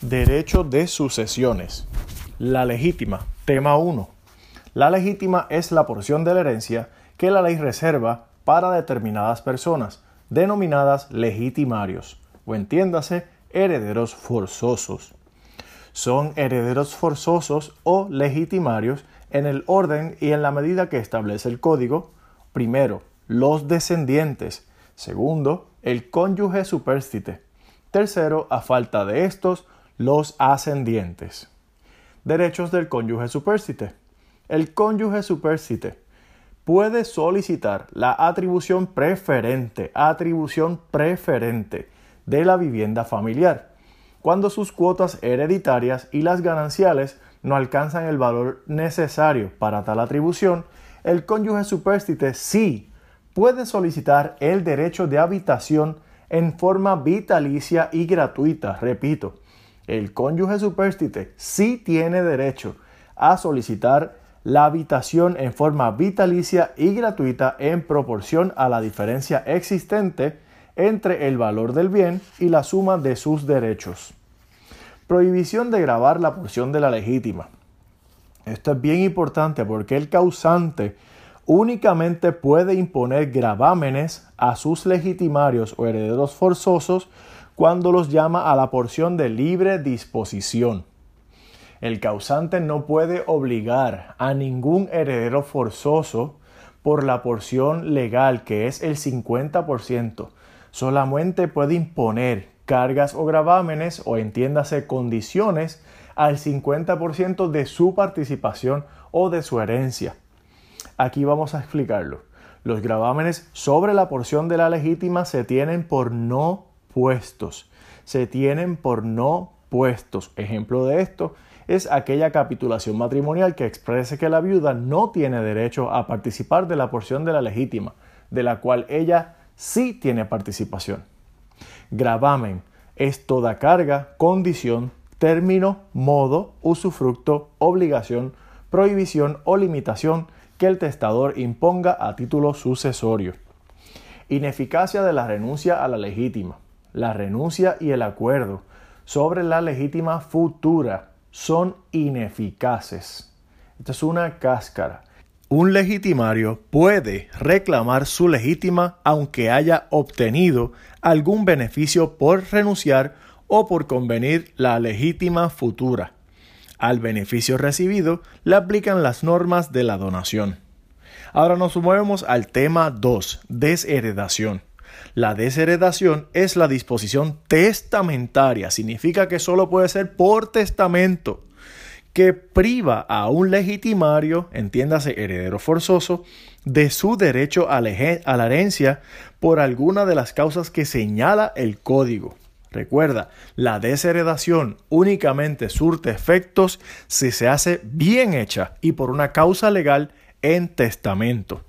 Derecho de sucesiones. La legítima. Tema 1. La legítima es la porción de la herencia que la ley reserva para determinadas personas, denominadas legitimarios, o entiéndase, herederos forzosos. Son herederos forzosos o legitimarios en el orden y en la medida que establece el código. Primero, los descendientes. Segundo, el cónyuge superstite. Tercero, a falta de estos, los ascendientes. Derechos del cónyuge superstite. El cónyuge superstite puede solicitar la atribución preferente, atribución preferente de la vivienda familiar, cuando sus cuotas hereditarias y las gananciales no alcanzan el valor necesario para tal atribución, el cónyuge superstite sí puede solicitar el derecho de habitación en forma vitalicia y gratuita. Repito, el cónyuge superstite sí tiene derecho a solicitar la habitación en forma vitalicia y gratuita en proporción a la diferencia existente entre el valor del bien y la suma de sus derechos. Prohibición de grabar la porción de la legítima. Esto es bien importante porque el causante únicamente puede imponer gravámenes a sus legitimarios o herederos forzosos cuando los llama a la porción de libre disposición. El causante no puede obligar a ningún heredero forzoso por la porción legal que es el 50%. Solamente puede imponer cargas o gravámenes o entiéndase condiciones al 50% de su participación o de su herencia. Aquí vamos a explicarlo. Los gravámenes sobre la porción de la legítima se tienen por no puestos. Se tienen por no puestos. Ejemplo de esto es aquella capitulación matrimonial que exprese que la viuda no tiene derecho a participar de la porción de la legítima, de la cual ella sí tiene participación. Gravamen es toda carga, condición, término, modo, usufructo, obligación, prohibición o limitación que el testador imponga a título sucesorio. Ineficacia de la renuncia a la legítima. La renuncia y el acuerdo sobre la legítima futura son ineficaces. Esta es una cáscara. Un legitimario puede reclamar su legítima aunque haya obtenido algún beneficio por renunciar o por convenir la legítima futura. Al beneficio recibido le aplican las normas de la donación. Ahora nos movemos al tema 2, desheredación. La desheredación es la disposición testamentaria, significa que solo puede ser por testamento, que priva a un legitimario, entiéndase heredero forzoso, de su derecho a la herencia por alguna de las causas que señala el código. Recuerda, la desheredación únicamente surte efectos si se hace bien hecha y por una causa legal en testamento.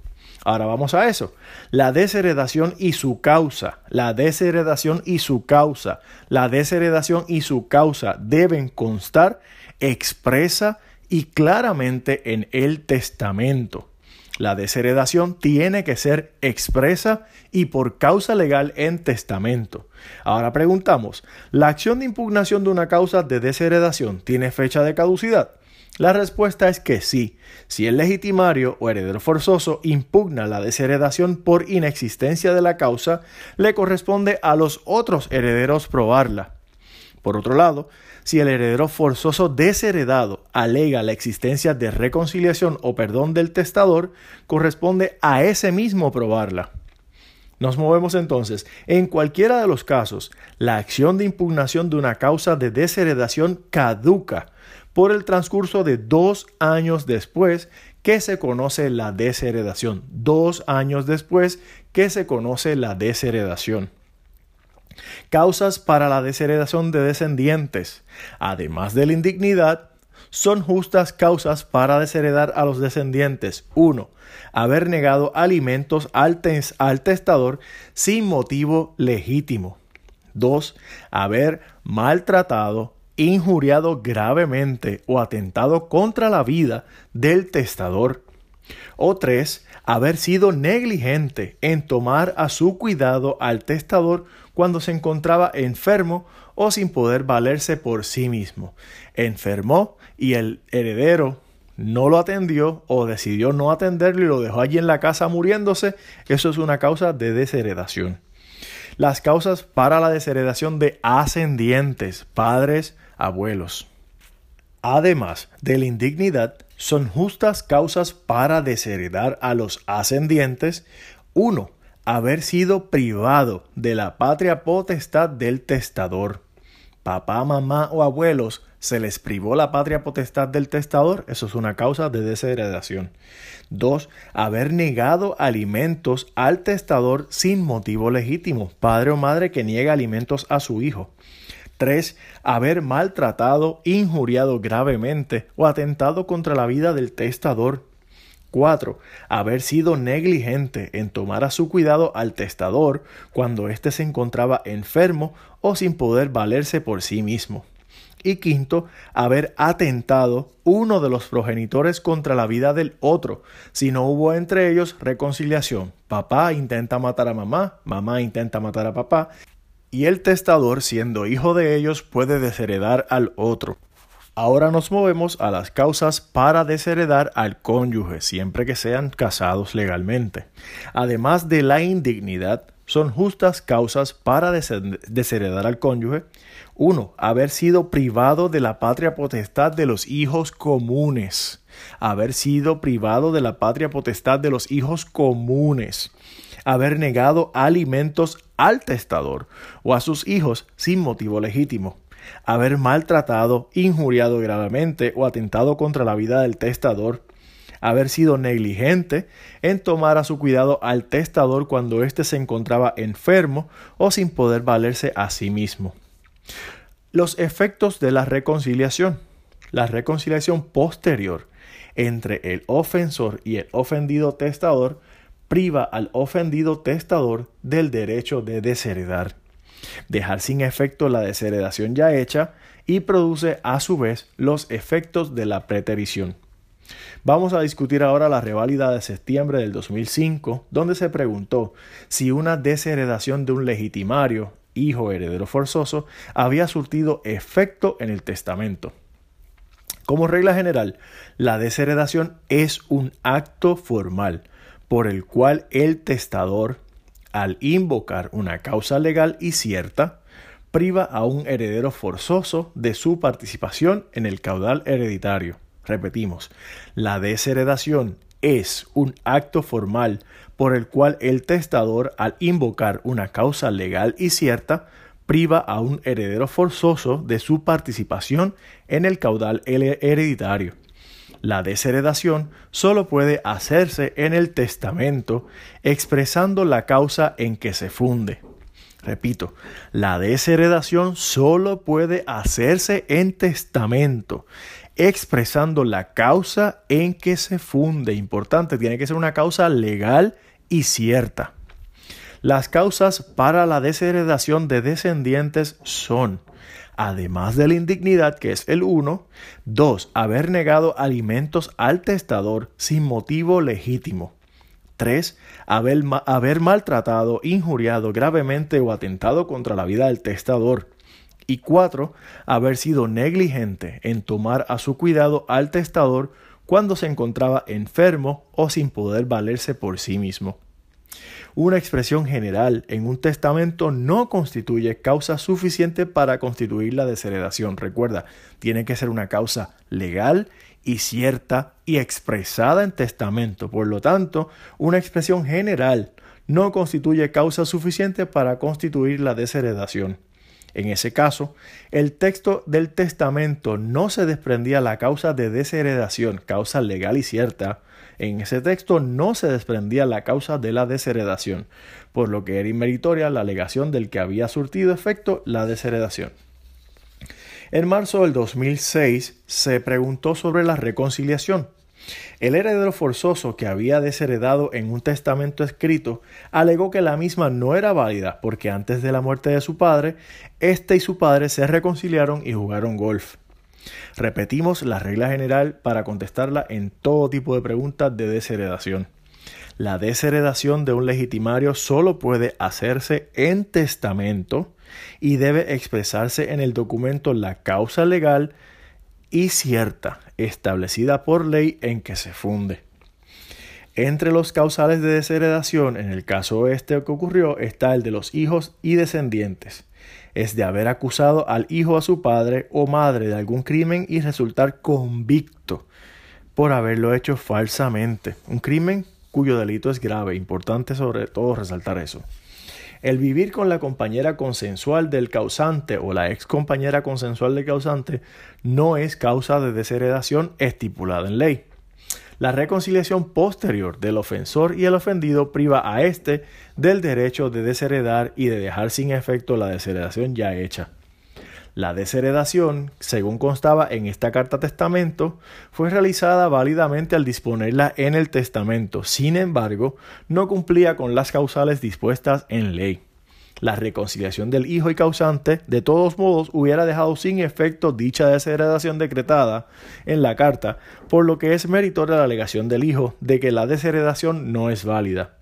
Ahora vamos a eso. La desheredación y su causa, la desheredación y su causa, la desheredación y su causa deben constar expresa y claramente en el testamento. La desheredación tiene que ser expresa y por causa legal en testamento. Ahora preguntamos, ¿la acción de impugnación de una causa de desheredación tiene fecha de caducidad? La respuesta es que sí. Si el legitimario o heredero forzoso impugna la desheredación por inexistencia de la causa, le corresponde a los otros herederos probarla. Por otro lado, si el heredero forzoso desheredado alega la existencia de reconciliación o perdón del testador, corresponde a ese mismo probarla. Nos movemos entonces. En cualquiera de los casos, la acción de impugnación de una causa de desheredación caduca por el transcurso de dos años después que se conoce la desheredación. Dos años después que se conoce la desheredación. Causas para la desheredación de descendientes. Además de la indignidad, son justas causas para desheredar a los descendientes. 1. Haber negado alimentos al, testador sin motivo legítimo. 2. Haber maltratado, injuriado gravemente o atentado contra la vida del testador. O 3. Haber sido negligente en tomar a su cuidado al testador cuando se encontraba enfermo o sin poder valerse por sí mismo. Enfermó y el heredero no lo atendió o decidió no atenderlo y lo dejó allí en la casa muriéndose, eso es una causa de desheredación. Las causas para la desheredación de ascendientes, padres, abuelos. Además de la indignidad, son justas causas para desheredar a los ascendientes. 1. Haber sido privado de la patria potestad del testador. Papá, mamá o abuelos se les privó la patria potestad del testador, eso es una causa de desheredación. 2. Haber negado alimentos al testador sin motivo legítimo, padre o madre que niega alimentos a su hijo. 3. Haber maltratado, injuriado gravemente o atentado contra la vida del testador. 4. Haber sido negligente en tomar a su cuidado al testador cuando éste se encontraba enfermo o sin poder valerse por sí mismo. Y quinto, haber atentado uno de los progenitores contra la vida del otro, si no hubo entre ellos reconciliación. Papá intenta matar a mamá, mamá intenta matar a papá, y el testador, siendo hijo de ellos, puede desheredar al otro. Ahora nos movemos a las causas para desheredar al cónyuge, siempre que sean casados legalmente. Además de la indignidad, son justas causas para desheredar al cónyuge. 1. Haber sido privado de la patria potestad de los hijos comunes. Haber sido privado de la patria potestad de los hijos comunes haber negado alimentos al testador o a sus hijos sin motivo legítimo, haber maltratado, injuriado gravemente o atentado contra la vida del testador, haber sido negligente en tomar a su cuidado al testador cuando éste se encontraba enfermo o sin poder valerse a sí mismo. Los efectos de la reconciliación. La reconciliación posterior entre el ofensor y el ofendido testador priva al ofendido testador del derecho de desheredar, dejar sin efecto la desheredación ya hecha y produce a su vez los efectos de la preterición. Vamos a discutir ahora la reválida de septiembre del 2005, donde se preguntó si una desheredación de un legitimario, hijo heredero forzoso, había surtido efecto en el testamento. Como regla general, la desheredación es un acto formal, por el cual el testador, al invocar una causa legal y cierta, priva a un heredero forzoso de su participación en el caudal hereditario. Repetimos, la desheredación es un acto formal por el cual el testador, al invocar una causa legal y cierta, priva a un heredero forzoso de su participación en el caudal hereditario. La desheredación solo puede hacerse en el testamento expresando la causa en que se funde. Repito, la desheredación solo puede hacerse en testamento, expresando la causa en que se funde. Importante, tiene que ser una causa legal y cierta. Las causas para la desheredación de descendientes son además de la indignidad, que es el 1, 2. Haber negado alimentos al testador sin motivo legítimo. 3. Haber, haber, maltratado, injuriado gravemente o atentado contra la vida del testador. Y 4. Haber sido negligente en tomar a su cuidado al testador cuando se encontraba enfermo o sin poder valerse por sí mismo. Una expresión general en un testamento no constituye causa suficiente para constituir la desheredación. Recuerda, tiene que ser una causa legal y cierta y expresada en testamento. Por lo tanto, una expresión general no constituye causa suficiente para constituir la desheredación. En ese caso, el texto del testamento no se desprendía la causa de desheredación, causa legal y cierta, en ese texto no se desprendía la causa de la desheredación, por lo que era inmeritoria la alegación del que había surtido efecto la desheredación. En marzo del 2006 se preguntó sobre la reconciliación. El heredero forzoso que había desheredado en un testamento escrito alegó que la misma no era válida porque antes de la muerte de su padre, éste y su padre se reconciliaron y jugaron golf. Repetimos la regla general para contestarla en todo tipo de preguntas de desheredación. La desheredación de un legitimario solo puede hacerse en testamento y debe expresarse en el documento la causa legal y cierta establecida por ley en que se funde. Entre los causales de desheredación, en el caso este que ocurrió, está el de los hijos y descendientes. Es de haber acusado al hijo a su padre o madre de algún crimen y resultar convicto por haberlo hecho falsamente. Un crimen cuyo delito es grave. Importante sobre todo resaltar eso. El vivir con la compañera consensual del causante o la ex compañera consensual del causante no es causa de desheredación estipulada en ley. La reconciliación posterior del ofensor y el ofendido priva a éste del derecho de desheredar y de dejar sin efecto la desheredación ya hecha. La desheredación, según constaba en esta carta testamento, fue realizada válidamente al disponerla en el testamento. Sin embargo, no cumplía con las causales dispuestas en ley la reconciliación del hijo y causante, de todos modos hubiera dejado sin efecto dicha desheredación decretada en la carta, por lo que es meritoria la alegación del hijo de que la desheredación no es válida.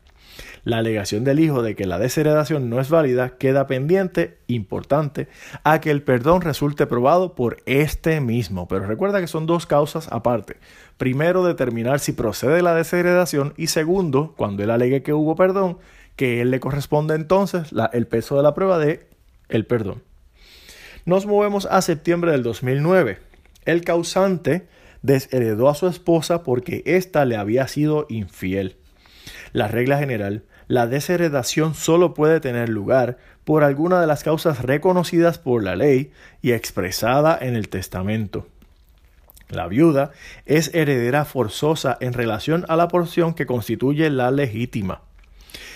La alegación del hijo de que la desheredación no es válida queda pendiente, importante, a que el perdón resulte probado por este mismo. Pero recuerda que son dos causas aparte. Primero, determinar si procede la desheredación y segundo, cuando él alegue que hubo perdón, que él le corresponde entonces el peso de la prueba de el perdón. Nos movemos a septiembre del 2009. El causante desheredó a su esposa porque ésta le había sido infiel. La regla general, la desheredación solo puede tener lugar por alguna de las causas reconocidas por la ley y expresada en el testamento. La viuda es heredera forzosa en relación a la porción que constituye la legítima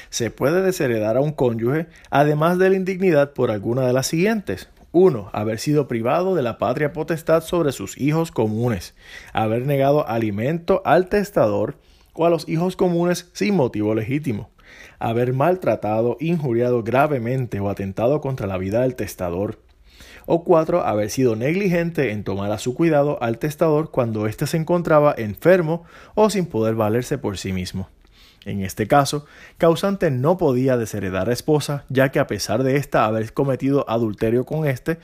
se puede desheredar a un cónyuge, además de la indignidad por alguna de las siguientes. 1. Haber sido privado de la patria potestad sobre sus hijos comunes. Haber negado alimento al testador o a los hijos comunes sin motivo legítimo. Haber maltratado, injuriado gravemente o atentado contra la vida del testador. O 4. Haber sido negligente en tomar a su cuidado al testador cuando éste se encontraba enfermo o sin poder valerse por sí mismo. En este caso, causante no podía desheredar a esposa, ya que a pesar de ésta haber cometido adulterio con éste,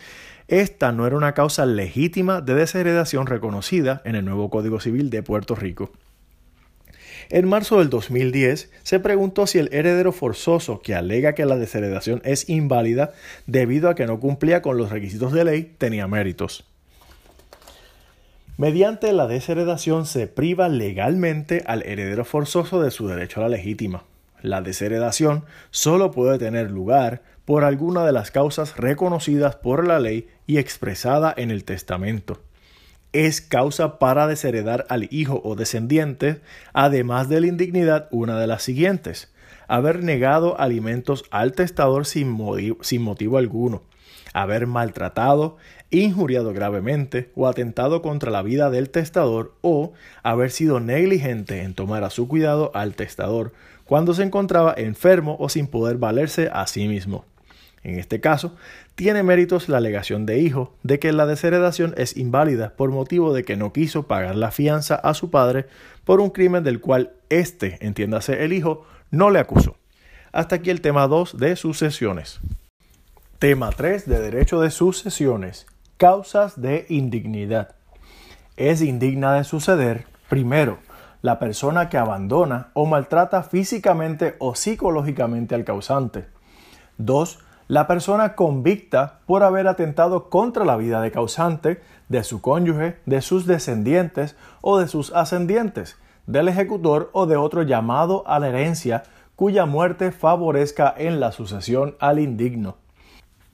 esta no era una causa legítima de desheredación reconocida en el nuevo Código Civil de Puerto Rico. En marzo del 2010 se preguntó si el heredero forzoso que alega que la desheredación es inválida debido a que no cumplía con los requisitos de ley tenía méritos. Mediante la desheredación se priva legalmente al heredero forzoso de su derecho a la legítima. La desheredación solo puede tener lugar por alguna de las causas reconocidas por la ley y expresada en el testamento. Es causa para desheredar al hijo o descendiente, además de la indignidad, una de las siguientes. Haber negado alimentos al testador sin, sin motivo alguno haber maltratado, injuriado gravemente o atentado contra la vida del testador o haber sido negligente en tomar a su cuidado al testador cuando se encontraba enfermo o sin poder valerse a sí mismo. En este caso, tiene méritos la alegación de hijo de que la desheredación es inválida por motivo de que no quiso pagar la fianza a su padre por un crimen del cual éste, entiéndase el hijo, no le acusó. Hasta aquí el tema 2 de sucesiones. Tema 3 de Derecho de Sucesiones. Causas de indignidad. Es indigna de suceder, primero, la persona que abandona o maltrata físicamente o psicológicamente al causante. 2. La persona convicta por haber atentado contra la vida de causante, de su cónyuge, de sus descendientes o de sus ascendientes, del ejecutor o de otro llamado a la herencia cuya muerte favorezca en la sucesión al indigno.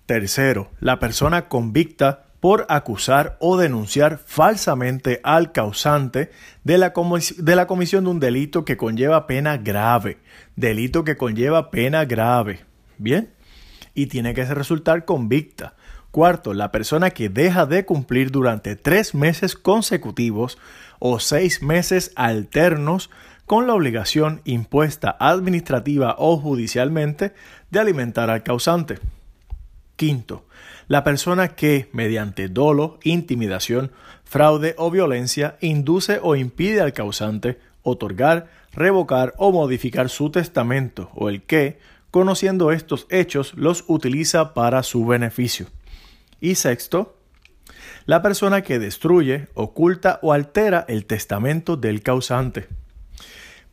Tercero, la persona convicta por acusar o denunciar falsamente al causante de la, comisión de un delito que conlleva pena grave. Delito que conlleva pena grave. Bien. Y tiene que resultar convicta. Cuarto, la persona que deja de cumplir durante tres meses consecutivos o seis meses alternos con la obligación impuesta administrativa o judicialmente de alimentar al causante. Quinto, la persona que, mediante dolo, intimidación, fraude o violencia, induce o impide al causante otorgar, revocar o modificar su testamento, o el que, conociendo estos hechos, los utiliza para su beneficio. Y sexto, la persona que destruye, oculta o altera el testamento del causante.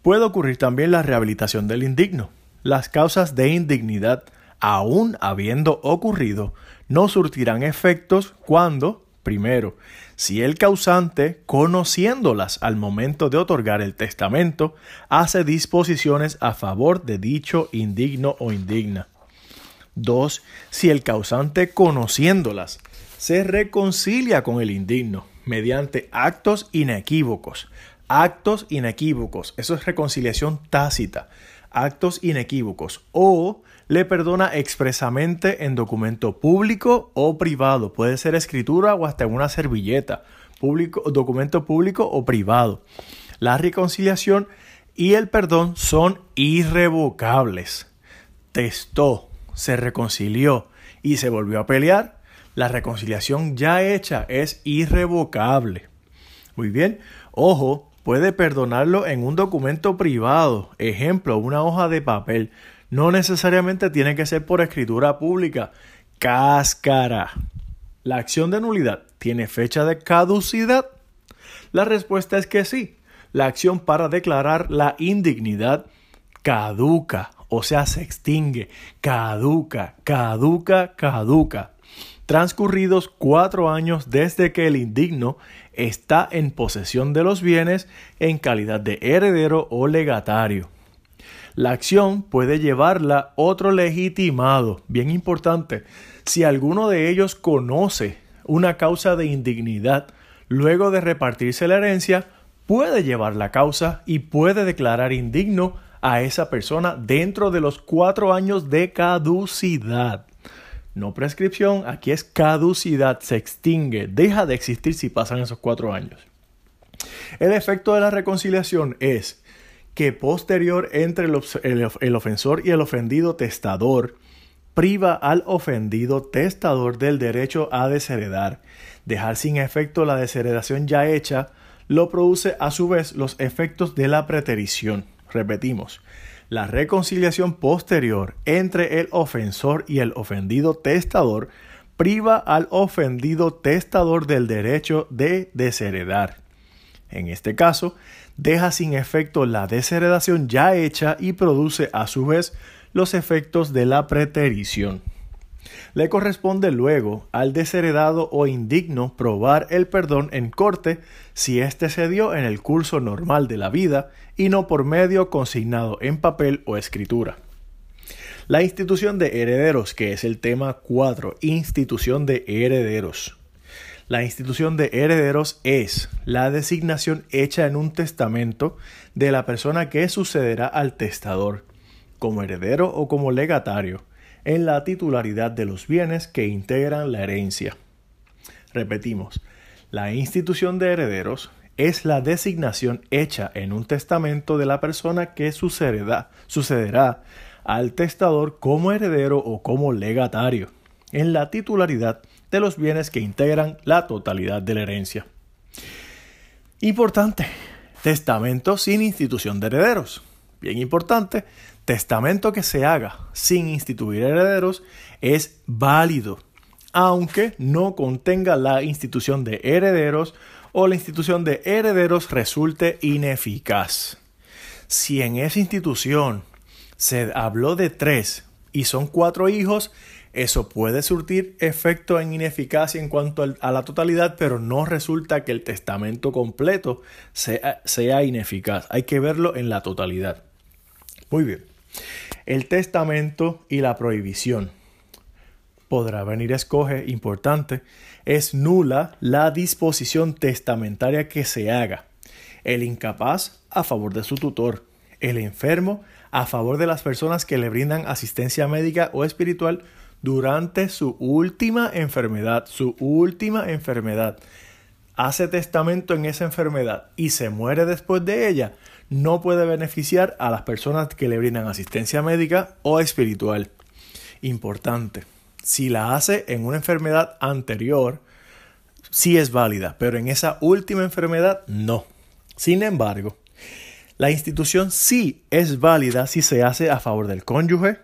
Puede ocurrir también la rehabilitación del indigno. Las causas de indignidad, aún habiendo ocurrido, no surtirán efectos cuando, primero, si el causante, conociéndolas al momento de otorgar el testamento, hace disposiciones a favor de dicho indigno o indigna. 2. Si el causante, conociéndolas, se reconcilia con el indigno mediante actos inequívocos. Actos inequívocos, eso es reconciliación tácita. Actos inequívocos. O le perdona expresamente en documento público o privado. Puede ser escritura o hasta en una servilleta. Público, documento público o privado. La reconciliación y el perdón son irrevocables. Testó, se reconcilió y se volvió a pelear. La reconciliación ya hecha es irrevocable. Muy bien. Ojo, puede perdonarlo en un documento privado. Ejemplo, una hoja de papel no necesariamente tiene que ser por escritura pública. Cáscara. ¿La acción de nulidad tiene fecha de caducidad? La respuesta es que sí. La acción para declarar la indignidad caduca, o sea, se extingue. Caduca, caduca, caduca. Transcurridos cuatro años desde que el indigno está en posesión de los bienes en calidad de heredero o legatario. La acción puede llevarla otro legitimado, bien importante. Si alguno de ellos conoce una causa de indignidad luego de repartirse la herencia, puede llevar la causa y puede declarar indigno a esa persona dentro de los cuatro años de caducidad. No prescripción, aquí es caducidad, se extingue, deja de existir si pasan esos cuatro años. El efecto de la reconciliación es que posterior entre el, ofensor y el ofendido testador, priva al ofendido testador del derecho a desheredar. Dejar sin efecto la desheredación ya hecha lo produce a su vez los efectos de la preterición. Repetimos, la reconciliación posterior entre el ofensor y el ofendido testador priva al ofendido testador del derecho de desheredar. En este caso, deja sin efecto la desheredación ya hecha y produce a su vez los efectos de la preterición. Le corresponde luego al desheredado o indigno probar el perdón en corte si éste se dio en el curso normal de la vida y no por medio consignado en papel o escritura. La institución de herederos, que es el tema 4, institución de herederos. La institución de herederos es la designación hecha en un testamento de la persona que sucederá al testador, como heredero o como legatario, en la titularidad de los bienes que integran la herencia. Repetimos, la institución de herederos es la designación hecha en un testamento de la persona que sucederá, al testador como heredero o como legatario, en la titularidad de los bienes que integran la totalidad de la herencia. Importante, testamento sin institución de herederos. Bien importante, testamento que se haga sin instituir herederos es válido, aunque no contenga la institución de herederos o la institución de herederos resulte ineficaz. Si en esa institución se habló de tres y son cuatro hijos, eso puede surtir efecto en ineficacia en cuanto a la totalidad, pero no resulta que el testamento completo sea, sea ineficaz. Hay que verlo en la totalidad. Muy bien. El testamento y la prohibición. Podrá venir escoge, importante, es nula la disposición testamentaria que se haga. El incapaz a favor de su tutor. El enfermo a favor de las personas que le brindan asistencia médica o espiritual durante su última enfermedad, su última enfermedad, hace testamento en esa enfermedad y se muere después de ella, no puede beneficiar a las personas que le brindan asistencia médica o espiritual. Importante, si la hace en una enfermedad anterior, sí es válida, pero en esa última enfermedad no. Sin embargo, la institución sí es válida si se hace a favor del cónyuge,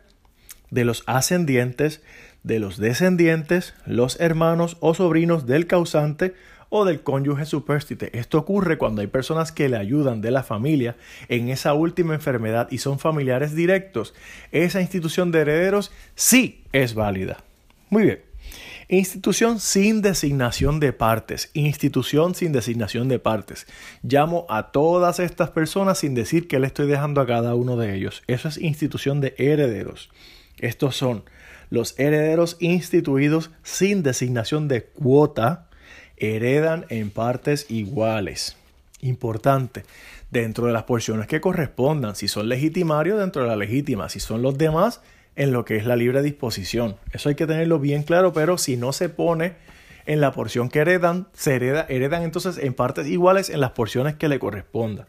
de los ascendientes, de los descendientes, los hermanos o sobrinos del causante o del cónyuge superstite. Esto ocurre cuando hay personas que le ayudan de la familia en esa última enfermedad y son familiares directos. Esa institución de herederos sí es válida. Muy bien. Institución sin designación de partes. Institución sin designación de partes. Llamo a todas estas personas sin decir que le estoy dejando a cada uno de ellos. Eso es institución de herederos. Estos son los herederos instituidos sin designación de cuota heredan en partes iguales. Importante, dentro de las porciones que correspondan, si son legitimarios, dentro de la legítima, si son los demás, en lo que es la libre disposición. Eso hay que tenerlo bien claro, pero si no se pone en la porción que heredan, se hereda, heredan entonces en partes iguales en las porciones que le correspondan.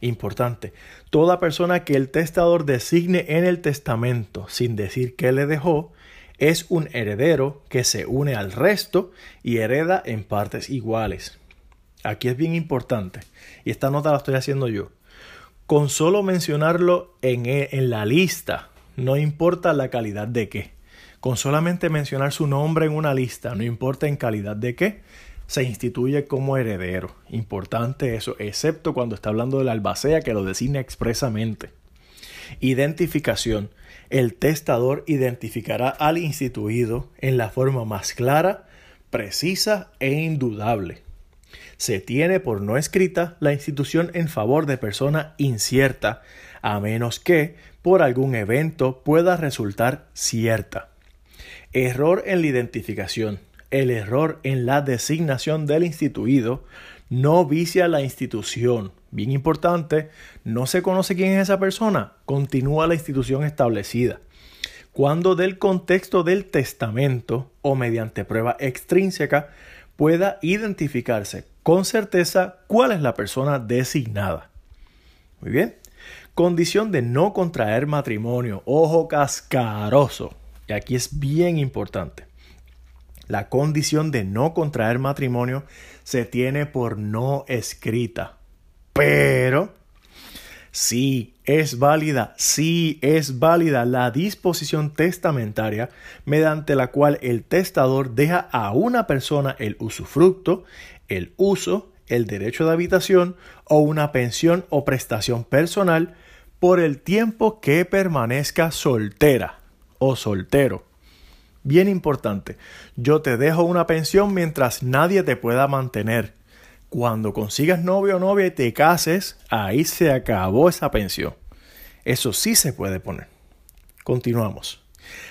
Importante, toda persona que el testador designe en el testamento sin decir que le dejó, es un heredero que se une al resto y hereda en partes iguales. Aquí es bien importante, y esta nota la estoy haciendo yo. Con solo mencionarlo en, e, en la lista, no importa la calidad de qué. Con solamente mencionar su nombre en una lista, no importa en calidad de qué, se instituye como heredero. Importante eso, excepto cuando está hablando de la albacea que lo designa expresamente. Identificación el testador identificará al instituido en la forma más clara, precisa e indudable. Se tiene por no escrita la institución en favor de persona incierta, a menos que, por algún evento, pueda resultar cierta. Error en la identificación. El error en la designación del instituido no vicia la institución, bien importante, no se conoce quién es esa persona, continúa la institución establecida. Cuando del contexto del testamento o mediante prueba extrínseca pueda identificarse con certeza cuál es la persona designada. Muy bien. Condición de no contraer matrimonio. Ojo cascaroso. Y aquí es bien importante. La condición de no contraer matrimonio se tiene por no escrita. Pero sí es válida, sí es válida la disposición testamentaria mediante la cual el testador deja a una persona el usufructo, el uso, el derecho de habitación o una pensión o prestación personal por el tiempo que permanezca soltera o soltero. Bien importante, yo te dejo una pensión mientras nadie te pueda mantener. Cuando consigas novio o novia y te cases, ahí se acabó esa pensión. Eso sí se puede poner. Continuamos.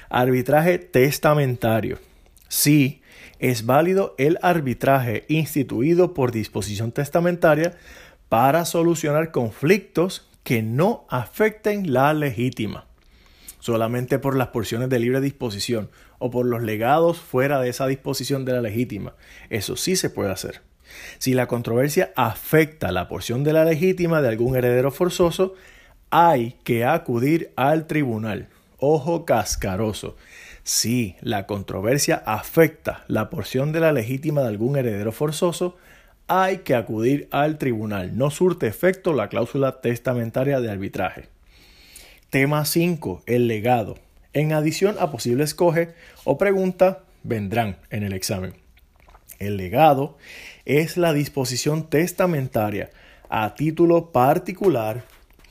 Arbitraje testamentario. Sí, es válido el arbitraje instituido por disposición testamentaria para solucionar conflictos que no afecten la legítima, solamente por las porciones de libre disposición o por los legados fuera de esa disposición de la legítima. Eso sí se puede hacer. Si la controversia afecta la porción de la legítima de algún heredero forzoso, hay que acudir al tribunal. Ojo cascaroso. Si la controversia afecta la porción de la legítima de algún heredero forzoso, hay que acudir al tribunal. No surte efecto la cláusula testamentaria de arbitraje. Tema 5. El legado. En adición a posibles coge o pregunta, vendrán en el examen. El legado es la disposición testamentaria a título particular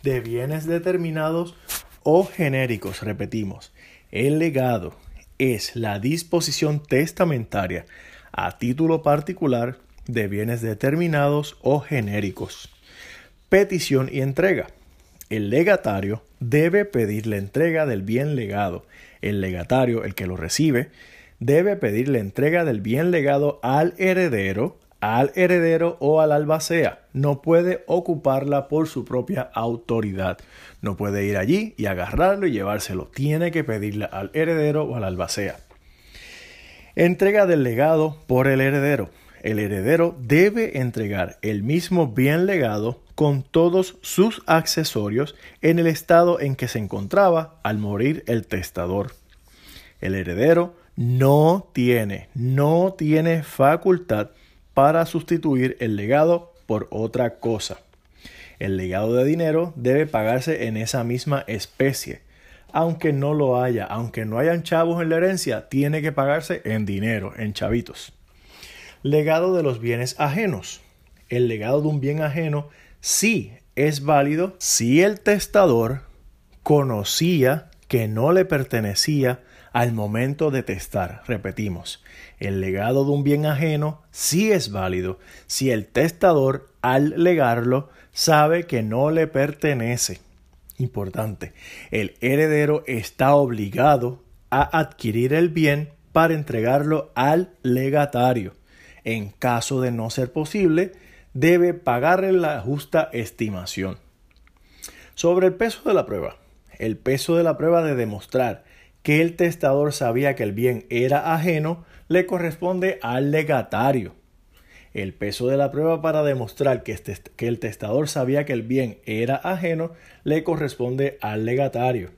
de bienes determinados o genéricos. Repetimos, el legado es la disposición testamentaria a título particular de bienes determinados o genéricos. Petición y entrega. El legatario debe pedir la entrega del bien legado. El legatario, el que lo recibe, debe pedir la entrega del bien legado al heredero, al heredero o al albacea. No puede ocuparla por su propia autoridad. No puede ir allí y agarrarlo y llevárselo. Tiene que pedirla al heredero o al albacea. Entrega del legado por el heredero. El heredero debe entregar el mismo bien legado con todos sus accesorios en el estado en que se encontraba al morir el testador. El heredero no tiene, no tiene facultad para sustituir el legado por otra cosa. El legado de dinero debe pagarse en esa misma especie. aunque no lo haya, aunque no hayan chavos en la herencia, tiene que pagarse en dinero, en chavitos. Legado de los bienes ajenos. El legado de un bien ajeno sí es válido si el testador conocía que no le pertenecía al momento de testar. Repetimos, el legado de un bien ajeno sí es válido si el testador al legarlo sabe que no le pertenece. Importante, el heredero está obligado a adquirir el bien para entregarlo al legatario. En caso de no ser posible, debe pagarle la justa estimación. Sobre el peso de la prueba. El peso de la prueba de demostrar que el testador sabía que el bien era ajeno le corresponde al legatario. El peso de la prueba para demostrar que, este, que, el testador sabía que el bien era ajeno le corresponde al legatario.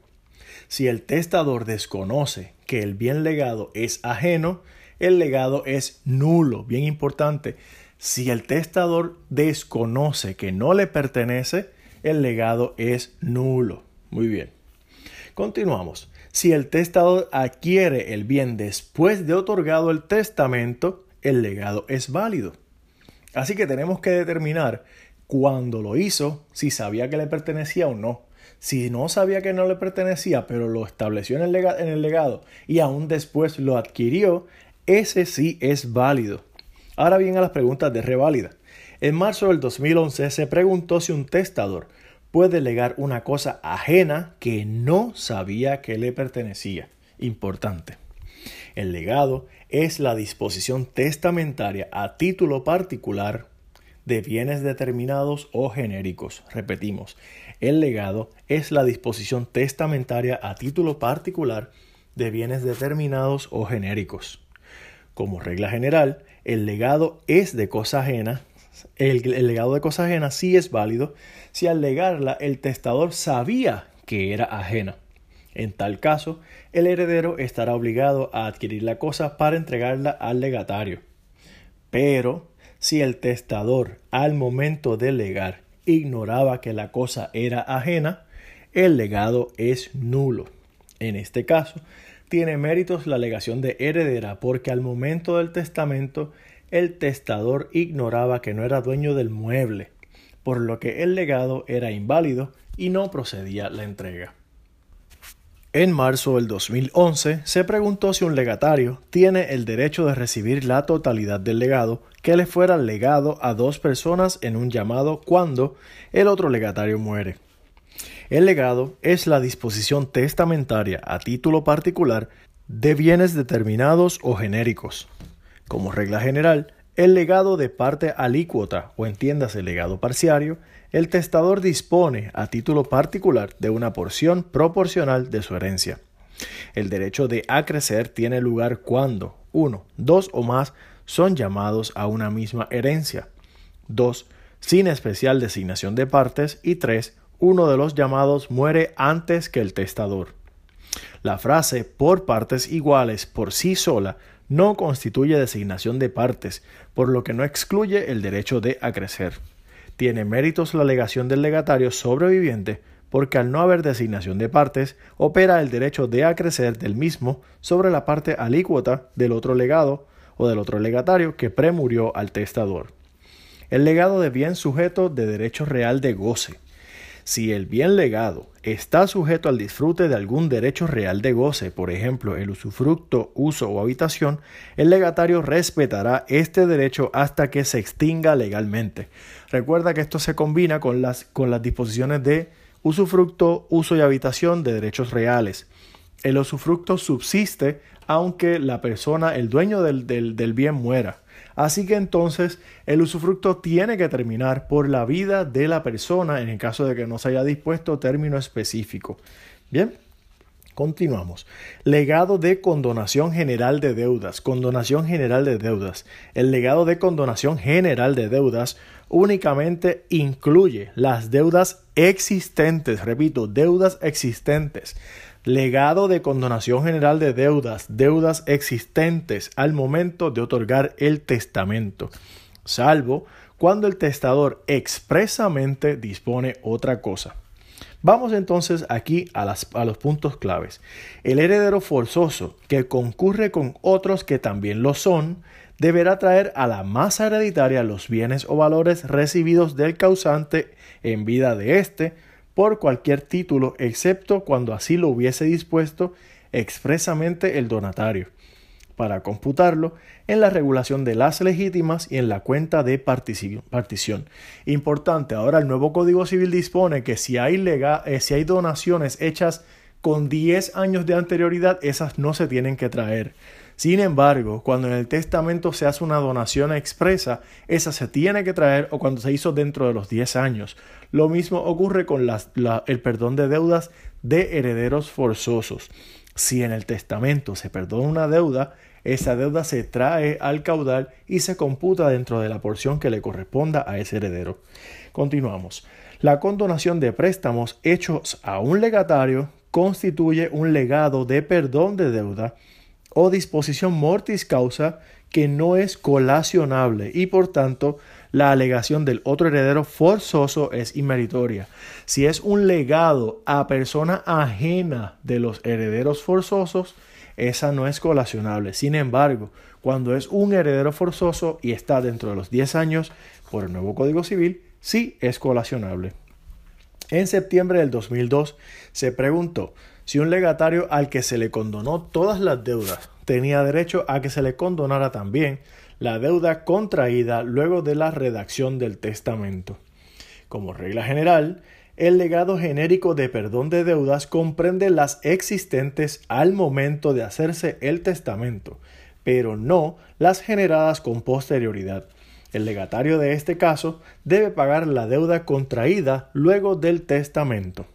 Si el testador desconoce que el bien legado es ajeno, el legado es nulo. Bien importante, si el testador desconoce que no le pertenece, el legado es nulo. Muy bien. Continuamos. Si el testador adquiere el bien después de otorgado el testamento, el legado es válido. Así que tenemos que determinar cuándo lo hizo, si sabía que le pertenecía o no. Si no sabía que no le pertenecía, pero lo estableció en el, en el legado y aún después lo adquirió, ese sí es válido. Ahora bien a las preguntas de reválida. En marzo del 2011 se preguntó si un testador puede legar una cosa ajena que no sabía que le pertenecía. Importante. El legado es la disposición testamentaria a título particular de bienes determinados o genéricos. Repetimos, el legado es la disposición testamentaria a título particular de bienes determinados o genéricos. Como regla general, el legado es de cosa ajena el, legado de cosa ajena sí es válido si al legarla el testador sabía que era ajena. En tal caso, el heredero estará obligado a adquirir la cosa para entregarla al legatario. Pero si el testador al momento de legar ignoraba que la cosa era ajena, el legado es nulo. En este caso, tiene méritos la legación de heredera porque al momento del testamento el testador ignoraba que no era dueño del mueble, por lo que el legado era inválido y no procedía la entrega. En marzo del 2011 se preguntó si un legatario tiene el derecho de recibir la totalidad del legado que le fuera legado a dos personas en un llamado cuando el otro legatario muere. El legado es la disposición testamentaria a título particular de bienes determinados o genéricos. Como regla general, el legado de parte alícuota o entiéndase legado parciario, el testador dispone a título particular de una porción proporcional de su herencia. El derecho de acrecer tiene lugar cuando 1. Dos o más son llamados a una misma herencia. 2. Sin especial designación de partes. Y 3. Uno de los llamados muere antes que el testador. La frase por partes iguales por sí sola no constituye designación de partes, por lo que no excluye el derecho de acrecer. Tiene méritos la alegación del legatario sobreviviente porque al no haber designación de partes, opera el derecho de acrecer del mismo sobre la parte alícuota del otro legado o del otro legatario que premurió al testador. El legado de bien sujeto de derecho real de goce. Si el bien legado está sujeto al disfrute de algún derecho real de goce, por ejemplo, el usufructo, uso o habitación, el legatario respetará este derecho hasta que se extinga legalmente. Recuerda que esto se combina con las, con las disposiciones de usufructo, uso y habitación de derechos reales. El usufructo subsiste aunque la persona, el dueño del, del bien muera. Así que entonces el usufructo tiene que terminar por la vida de la persona en el caso de que no se haya dispuesto término específico. Bien, Continuamos. Legado de condonación general de deudas. Condonación general de deudas. El legado de condonación general de deudas únicamente incluye las deudas existentes. Repito, deudas existentes legado de condonación general de deudas, deudas existentes al momento de otorgar el testamento, salvo cuando el testador expresamente dispone otra cosa. Vamos entonces aquí a, los puntos claves. El heredero forzoso, que concurre con otros que también lo son, deberá traer a la masa hereditaria los bienes o valores recibidos del causante en vida de éste por cualquier título, excepto cuando así lo hubiese dispuesto expresamente el donatario para computarlo en la regulación de las legítimas y en la cuenta de partición. Importante, ahora el nuevo Código Civil dispone que si hay, eh, si hay donaciones hechas con 10 años de anterioridad, esas no se tienen que traer. Sin embargo, cuando en el testamento se hace una donación expresa, esa se tiene que traer o cuando se hizo dentro de los 10 años. Lo mismo ocurre con el perdón de deudas de herederos forzosos. Si en el testamento se perdona una deuda, esa deuda se trae al caudal y se computa dentro de la porción que le corresponda a ese heredero. Continuamos. La condonación de préstamos hechos a un legatario constituye un legado de perdón de deuda o disposición mortis causa que no es colacionable y por tanto la alegación del otro heredero forzoso es inmeritoria. Si es un legado a persona ajena de los herederos forzosos, esa no es colacionable. Sin embargo, cuando es un heredero forzoso y está dentro de los 10 años por el nuevo Código Civil, sí es colacionable. En septiembre del 2002 se preguntó si un legatario al que se le condonó todas las deudas tenía derecho a que se le condonara también la deuda contraída luego de la redacción del testamento. Como regla general, el legado genérico de perdón de deudas comprende las existentes al momento de hacerse el testamento, pero no las generadas con posterioridad. El legatario de este caso debe pagar la deuda contraída luego del testamento.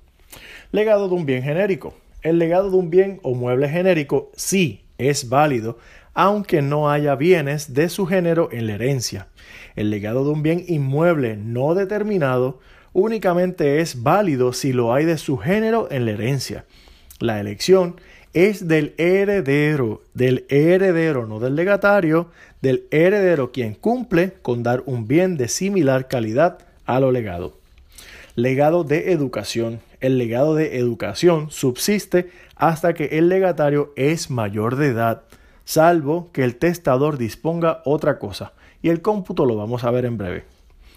Legado de un bien genérico. El legado de un bien o mueble genérico sí es válido, aunque no haya bienes de su género en la herencia. El legado de un bien inmueble no determinado únicamente es válido si lo hay de su género en la herencia. La elección es del heredero, del heredero, no del legatario, del heredero quien cumple con dar un bien de similar calidad a lo legado. Legado de educación. El legado de educación subsiste hasta que el legatario es mayor de edad, salvo que el testador disponga otra cosa, y el cómputo lo vamos a ver en breve.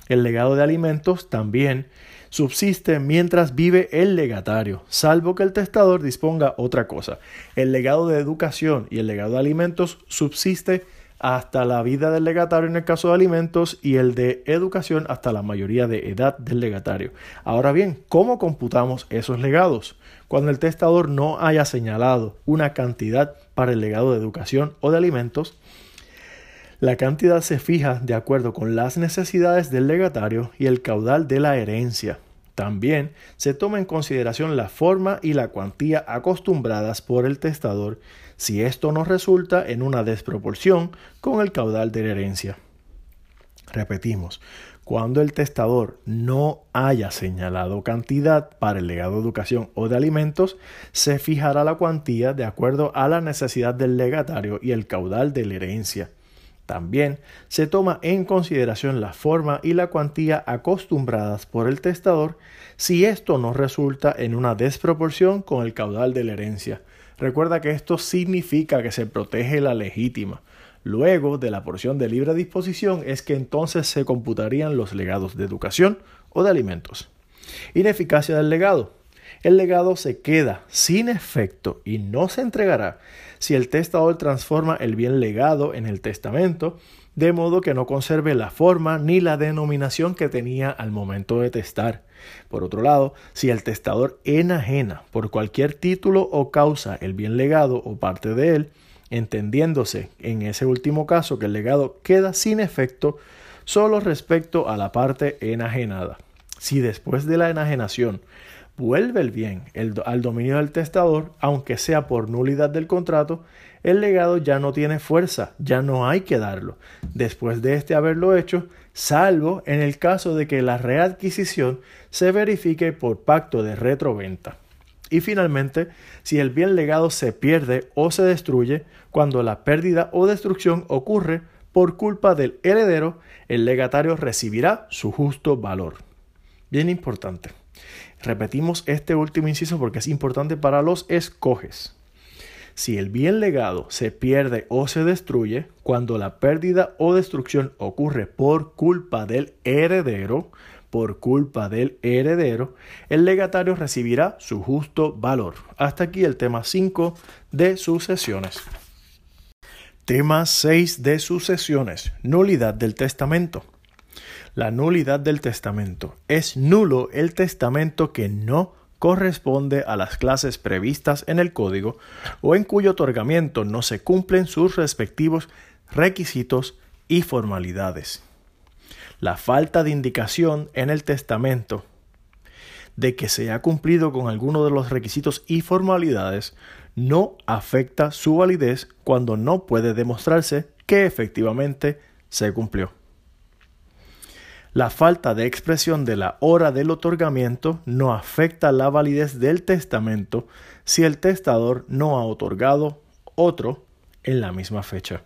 El legado de alimentos también subsiste mientras vive el legatario, salvo que el testador disponga otra cosa. El legado de educación y el legado de alimentos subsiste hasta la vida del legatario en el caso de alimentos y el de educación hasta la mayoría de edad del legatario. Ahora bien, ¿cómo computamos esos legados? Cuando el testador no haya señalado una cantidad para el legado de educación o de alimentos, la cantidad se fija de acuerdo con las necesidades del legatario y el caudal de la herencia. También se toma en consideración la forma y la cuantía acostumbradas por el testador si esto no resulta en una desproporción con el caudal de la herencia. Repetimos, cuando el testador no haya señalado cantidad para el legado de educación o de alimentos, se fijará la cuantía de acuerdo a la necesidad del legatario y el caudal de la herencia. También se toma en consideración la forma y la cuantía acostumbradas por el testador si esto no resulta en una desproporción con el caudal de la herencia. Recuerda que esto significa que se protege la legítima. Luego de la porción de libre disposición es que entonces se computarían los legados de educación o de alimentos. Ineficacia del legado el legado se queda sin efecto y no se entregará si el testador transforma el bien legado en el testamento, de modo que no conserve la forma ni la denominación que tenía al momento de testar. Por otro lado, si el testador enajena por cualquier título o causa el bien legado o parte de él, entendiéndose en ese último caso que el legado queda sin efecto solo respecto a la parte enajenada. Si después de la enajenación vuelve el bien al dominio del testador, aunque sea por nulidad del contrato, el legado ya no tiene fuerza, ya no hay que darlo, después de este haberlo hecho, salvo en el caso de que la readquisición se verifique por pacto de retroventa. Y finalmente, si el bien legado se pierde o se destruye, cuando la pérdida o destrucción ocurre por culpa del heredero, el legatario recibirá su justo valor. Bien importante. Repetimos este último inciso porque es importante para los escoges. Si el bien legado se pierde o se destruye, cuando la pérdida o destrucción ocurre por culpa del heredero, por culpa del heredero, el legatario recibirá su justo valor. Hasta aquí el tema 5 de sucesiones. Tema 6 de sucesiones. Nulidad del testamento. La nulidad del testamento. Es nulo el testamento que no corresponde a las clases previstas en el código o en cuyo otorgamiento no se cumplen sus respectivos requisitos y formalidades. La falta de indicación en el testamento de que se ha cumplido con alguno de los requisitos y formalidades no afecta su validez cuando no puede demostrarse que efectivamente se cumplió. La falta de expresión de la hora del otorgamiento no afecta la validez del testamento si el testador no ha otorgado otro en la misma fecha.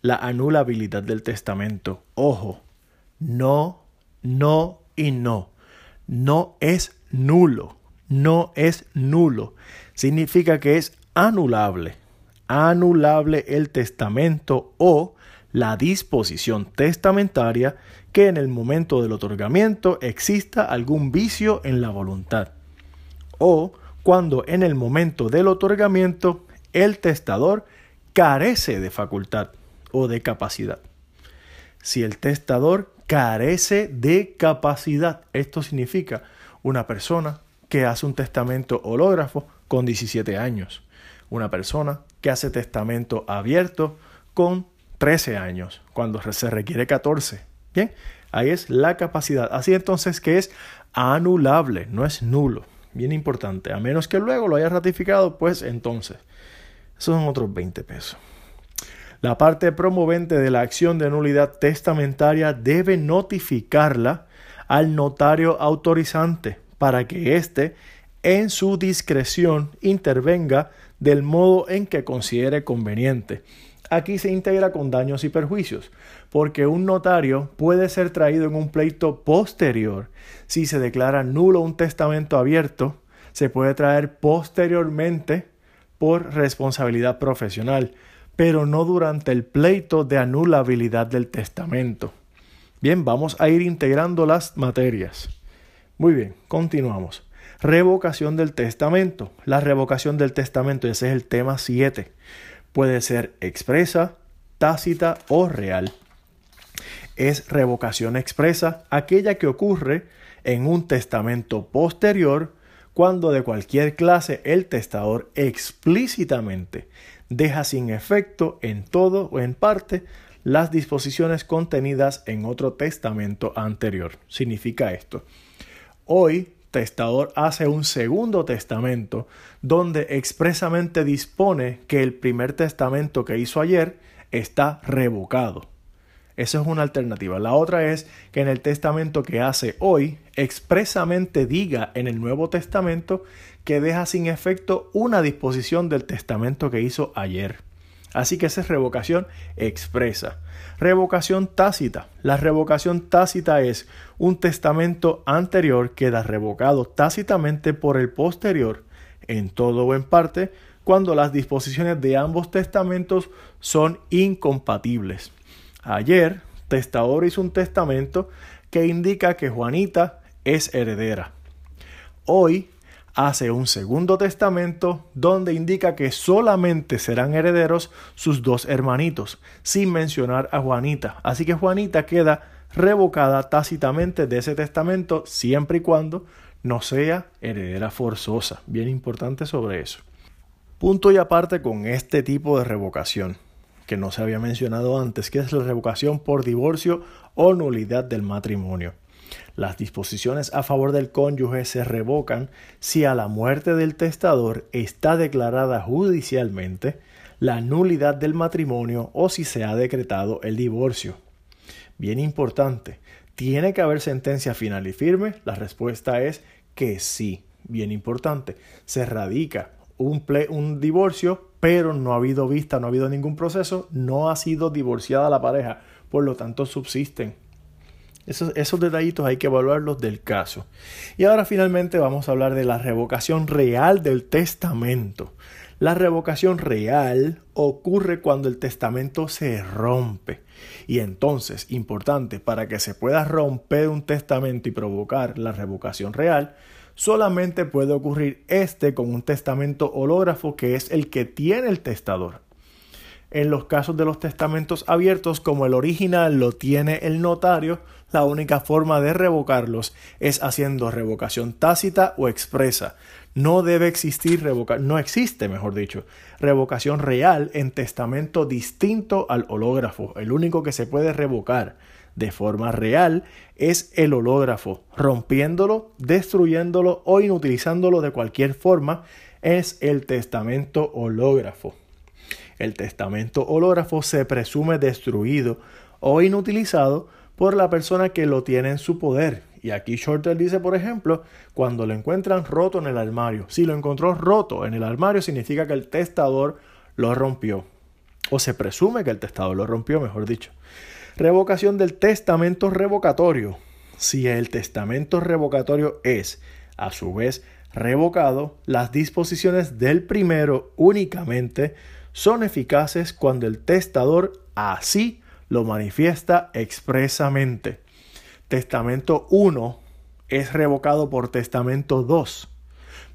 La anulabilidad del testamento, ojo, no, no y no, no es nulo, no es nulo significa que es anulable, anulable el testamento o la disposición testamentaria que en el momento del otorgamiento exista algún vicio en la voluntad o cuando en el momento del otorgamiento el testador carece de facultad o de capacidad. Si el testador carece de capacidad, esto significa una persona que hace un testamento hológrafo con 17 años. Una persona que hace testamento abierto con 13 años, cuando se requiere 14. Bien, ahí es la capacidad. Así entonces que es anulable, no es nulo. Bien importante. A menos que luego lo haya ratificado, pues entonces. Esos son otros 20 pesos. La parte promovente de la acción de nulidad testamentaria debe notificarla al notario autorizante para que éste en su discreción intervenga del modo en que considere conveniente. Aquí se integra con daños y perjuicios, porque un notario puede ser traído en un pleito posterior. Si se declara nulo un testamento abierto, se puede traer posteriormente por responsabilidad profesional, pero no durante el pleito de anulabilidad del testamento. Bien, vamos a ir integrando las materias. Muy bien, continuamos. Revocación del testamento. La revocación del testamento, ese es el tema 7. Puede ser expresa, tácita o real. Es revocación expresa aquella que ocurre en un testamento posterior cuando de cualquier clase el testador explícitamente deja sin efecto en todo o en parte las disposiciones contenidas en otro testamento anterior. Significa esto. Hoy testador hace un segundo testamento donde expresamente dispone que el primer testamento que hizo ayer está revocado. Esa es una alternativa. La otra es que en el testamento que hace hoy expresamente diga en el Nuevo Testamento que deja sin efecto una disposición del testamento que hizo ayer. Así que esa es revocación expresa. Revocación tácita. La revocación tácita es un testamento anterior queda revocado tácitamente por el posterior, en todo o en parte, cuando las disposiciones de ambos testamentos son incompatibles. Ayer, testador hizo un testamento que indica que Juanita es heredera. Hoy, hace un segundo testamento donde indica que solamente serán herederos sus dos hermanitos, sin mencionar a Juanita. Así que Juanita queda revocada tácitamente de ese testamento siempre y cuando no sea heredera forzosa. Bien importante sobre eso. Punto y aparte con este tipo de revocación que no se había mencionado antes, que es la revocación por divorcio o nulidad del matrimonio. Las disposiciones a favor del cónyuge se revocan si a la muerte del testador está declarada judicialmente la nulidad del matrimonio o si se ha decretado el divorcio. Bien importante, ¿tiene que haber sentencia final y firme? La respuesta es que sí. Bien importante, se radica un, un divorcio, pero no ha habido vista, no ha habido ningún proceso, no ha sido divorciada la pareja, por lo tanto subsisten Esos, detallitos hay que evaluarlos del caso. Y ahora finalmente vamos a hablar de la revocación real del testamento. La revocación real ocurre cuando el testamento se rompe. Y entonces, importante, para que se pueda romper un testamento y provocar la revocación real, solamente puede ocurrir este con un testamento hológrafo que es el que tiene el testador. En los casos de los testamentos abiertos, como el original lo tiene el notario, la única forma de revocarlos es haciendo revocación tácita o expresa. No debe existir revocación, no existe, mejor dicho, revocación real en testamento distinto al hológrafo. El único que se puede revocar de forma real es el hológrafo, rompiéndolo, destruyéndolo o inutilizándolo de cualquier forma es el testamento hológrafo. El testamento hológrafo se presume destruido o inutilizado por la persona que lo tiene en su poder. Y aquí Shorter dice, por ejemplo, cuando lo encuentran roto en el armario. Si lo encontró roto en el armario, significa que el testador lo rompió. O se presume que el testador lo rompió, mejor dicho. Revocación del testamento revocatorio. Si el testamento revocatorio es, a su vez, revocado, las disposiciones del primero únicamente son eficaces cuando el testador así lo manifiesta expresamente. Testamento 1 es revocado por testamento 2,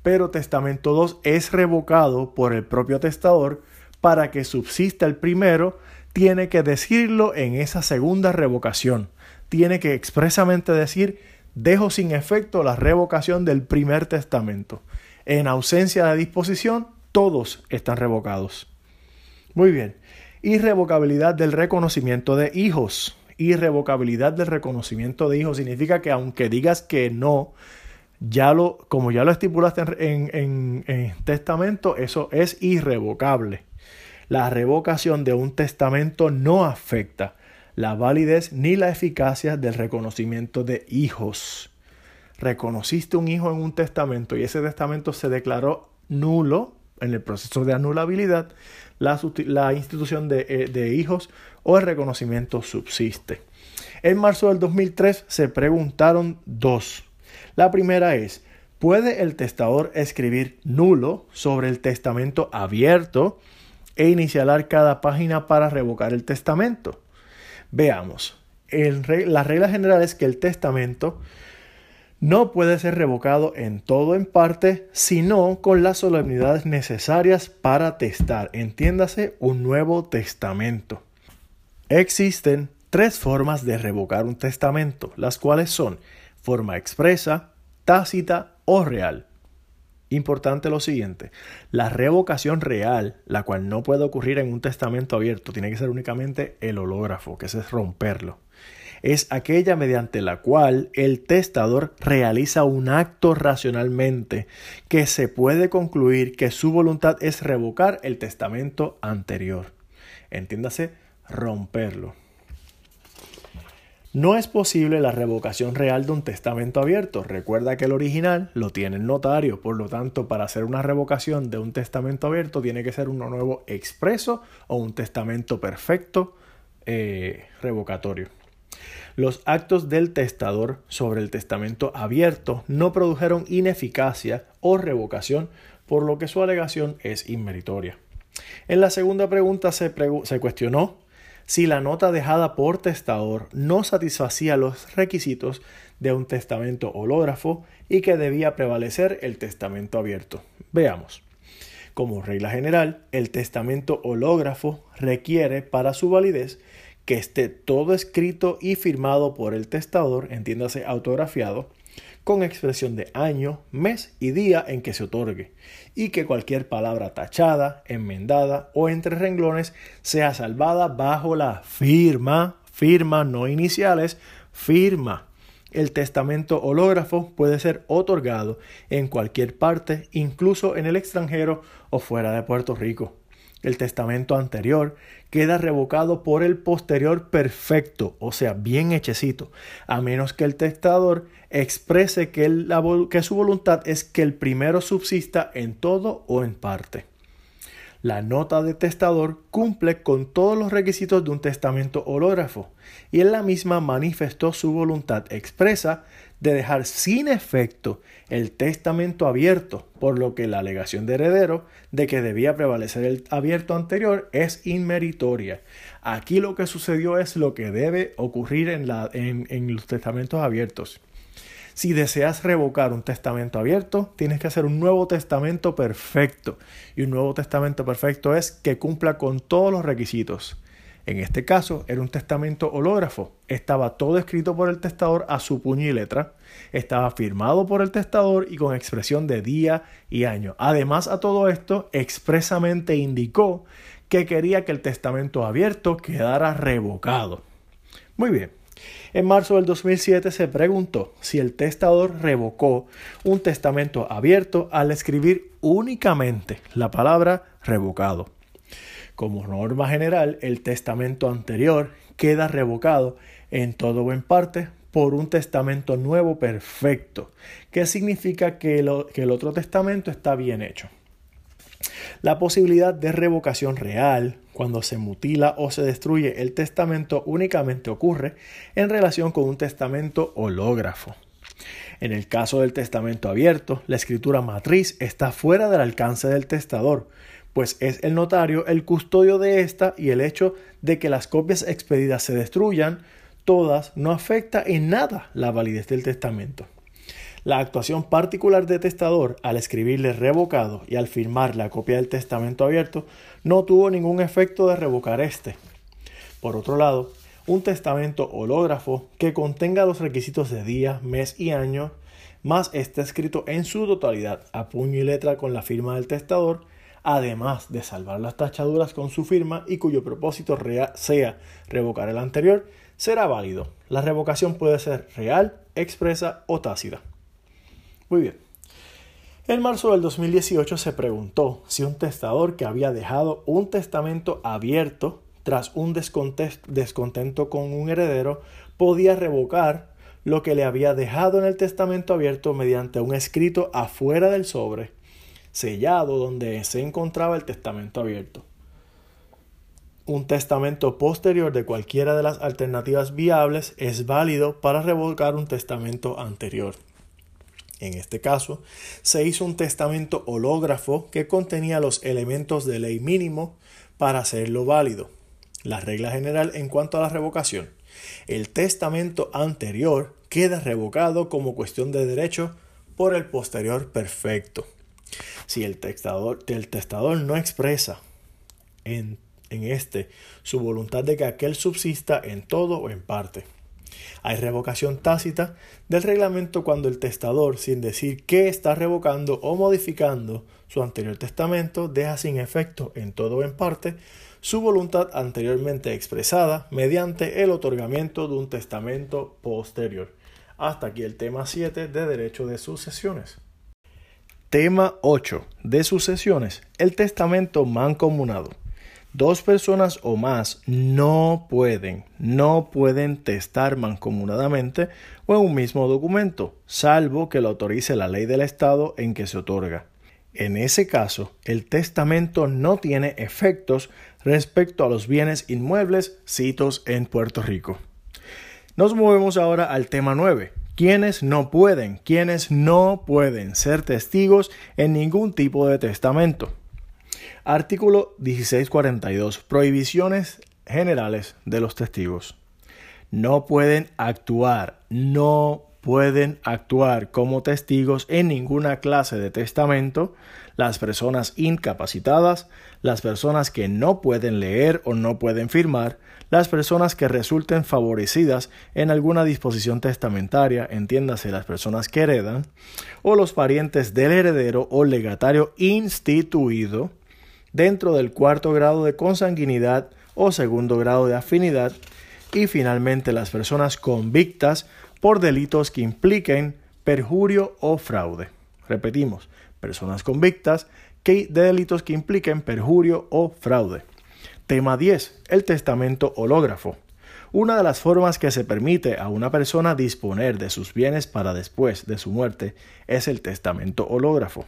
pero testamento 2 es revocado por el propio testador para que subsista el primero, tiene que decirlo en esa segunda revocación. Tiene que expresamente decir, dejo sin efecto la revocación del primer testamento. En ausencia de disposición, todos están revocados. Muy bien. Irrevocabilidad del reconocimiento de hijos. Irrevocabilidad del reconocimiento de hijos significa que aunque digas que no, ya lo, como ya lo estipulaste en, en, en testamento, eso es irrevocable. La revocación de un testamento no afecta la validez ni la eficacia del reconocimiento de hijos. Reconociste un hijo en un testamento y ese testamento se declaró nulo en el proceso de anulabilidad, la, institución de, eh, de hijos o el reconocimiento subsiste. En marzo del 2003 se preguntaron dos. La primera es, ¿puede el testador escribir nulo sobre el testamento abierto e inicialar cada página para revocar el testamento? Veamos. la regla general es que el testamento no puede ser revocado en todo o en parte, sino con las solemnidades necesarias para testar, entiéndase, un nuevo testamento. Existen tres formas de revocar un testamento, las cuales son forma expresa, tácita o real. Importante lo siguiente, la revocación real, la cual no puede ocurrir en un testamento abierto, tiene que ser únicamente el hológrafo, que es romperlo es aquella mediante la cual el testador realiza un acto racionalmente que se puede concluir que su voluntad es revocar el testamento anterior. Entiéndase, romperlo. No es posible la revocación real de un testamento abierto. Recuerda que el original lo tiene el notario, por lo tanto, para hacer una revocación de un testamento abierto tiene que ser uno nuevo expreso o un testamento perfecto eh, revocatorio. Los actos del testador sobre el testamento abierto no produjeron ineficacia o revocación, por lo que su alegación es inmeritoria. En la segunda pregunta se, se cuestionó si la nota dejada por testador no satisfacía los requisitos de un testamento hológrafo y que debía prevalecer el testamento abierto. Veamos. Como regla general, el testamento hológrafo requiere para su validez que esté todo escrito y firmado por el testador, entiéndase autografiado, con expresión de año, mes y día en que se otorgue, y que cualquier palabra tachada, enmendada o entre renglones sea salvada bajo la firma, firma no iniciales, firma. El testamento hológrafo puede ser otorgado en cualquier parte, incluso en el extranjero o fuera de Puerto Rico el testamento anterior queda revocado por el posterior perfecto, o sea, bien hechecito, a menos que el testador exprese que, que su voluntad es que el primero subsista en todo o en parte. La nota de testador cumple con todos los requisitos de un testamento hológrafo y en la misma manifestó su voluntad expresa de dejar sin efecto el testamento abierto, por lo que la alegación de heredero de que debía prevalecer el abierto anterior es inmeritoria. Aquí lo que sucedió es lo que debe ocurrir en, en los testamentos abiertos. Si deseas revocar un testamento abierto, tienes que hacer un nuevo testamento perfecto. Y un nuevo testamento perfecto es que cumpla con todos los requisitos. En este caso era un testamento hológrafo. Estaba todo escrito por el testador a su puño y letra. Estaba firmado por el testador y con expresión de día y año. Además a todo esto, expresamente indicó que quería que el testamento abierto quedara revocado. Muy bien. En marzo del 2007 se preguntó si el testador revocó un testamento abierto al escribir únicamente la palabra revocado. Como norma general, el testamento anterior queda revocado en todo o en parte por un testamento nuevo perfecto, que significa que, el otro testamento está bien hecho. La posibilidad de revocación real, cuando se mutila o se destruye el testamento, únicamente ocurre en relación con un testamento hológrafo. En el caso del testamento abierto, la escritura matriz está fuera del alcance del testador, pues es el notario el custodio de ésta y el hecho de que las copias expedidas se destruyan, todas no afecta en nada la validez del testamento. La actuación particular de testador al escribirle revocado y al firmar la copia del testamento abierto no tuvo ningún efecto de revocar este. Por otro lado, un testamento hológrafo que contenga los requisitos de día, mes y año, más esté escrito en su totalidad a puño y letra con la firma del testador, además de salvar las tachaduras con su firma y cuyo propósito sea revocar el anterior, será válido. La revocación puede ser real, expresa o tácita. Muy bien. En marzo del 2018 se preguntó si un testador que había dejado un testamento abierto tras un descontento con un heredero podía revocar lo que le había dejado en el testamento abierto mediante un escrito afuera del sobre sellado donde se encontraba el testamento abierto. Un testamento posterior de cualquiera de las alternativas viables es válido para revocar un testamento anterior. En este caso, se hizo un testamento hológrafo que contenía los elementos de ley mínimo para hacerlo válido. La regla general en cuanto a la revocación. El testamento anterior queda revocado como cuestión de derecho por el posterior perfecto. Si el testador, el testador no expresa en, en este su voluntad de que aquel subsista en todo o en parte. Hay revocación tácita del reglamento cuando el testador, sin decir que está revocando o modificando su anterior testamento, deja sin efecto en todo o en parte su voluntad anteriormente expresada mediante el otorgamiento de un testamento posterior. Hasta aquí el tema 7 de derecho de sucesiones. Tema 8. De sucesiones. El testamento mancomunado. Dos personas o más no pueden, no pueden testar mancomunadamente o en un mismo documento, salvo que lo autorice la ley del Estado en que se otorga. En ese caso, el testamento no tiene efectos respecto a los bienes inmuebles citos en Puerto Rico. Nos movemos ahora al tema 9, quienes no pueden, quienes no pueden ser testigos en ningún tipo de testamento. Artículo 1642. Prohibiciones generales de los testigos. No pueden actuar, no pueden actuar como testigos en ninguna clase de testamento las personas incapacitadas, las personas que no pueden leer o no pueden firmar, las personas que resulten favorecidas en alguna disposición testamentaria, entiéndase las personas que heredan, o los parientes del heredero o legatario instituido dentro del cuarto grado de consanguinidad o segundo grado de afinidad, y finalmente las personas convictas por delitos que impliquen perjurio o fraude. Repetimos, personas convictas de delitos que impliquen perjurio o fraude. Tema 10. El testamento hológrafo. Una de las formas que se permite a una persona disponer de sus bienes para después de su muerte es el testamento hológrafo.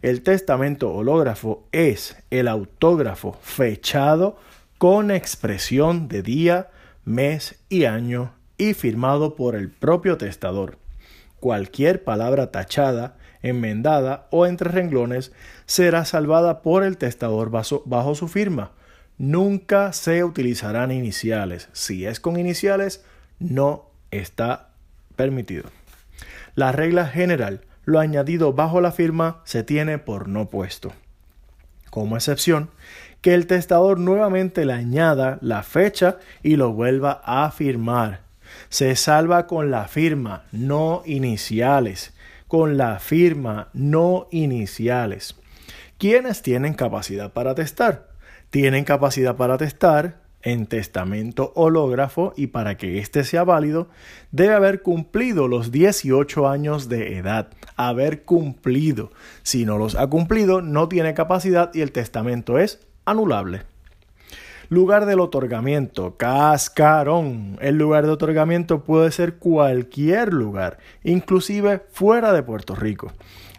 El testamento hológrafo es el autógrafo fechado con expresión de día, mes y año y firmado por el propio testador. Cualquier palabra tachada, enmendada o entre renglones será salvada por el testador bajo, su firma. Nunca se utilizarán iniciales. Si es con iniciales, no está permitido. La regla general lo añadido bajo la firma se tiene por no puesto. Como excepción, que el testador nuevamente le añada la fecha y lo vuelva a firmar. Se salva con la firma, no iniciales. Con la firma, no iniciales. ¿Quiénes tienen capacidad para testar? Tienen capacidad para testar en testamento hológrafo y para que éste sea válido, debe haber cumplido los 18 años de edad. Haber cumplido. Si no los ha cumplido, no tiene capacidad y el testamento es anulable. Lugar del otorgamiento, cascarón. El lugar de otorgamiento puede ser cualquier lugar, inclusive fuera de Puerto Rico.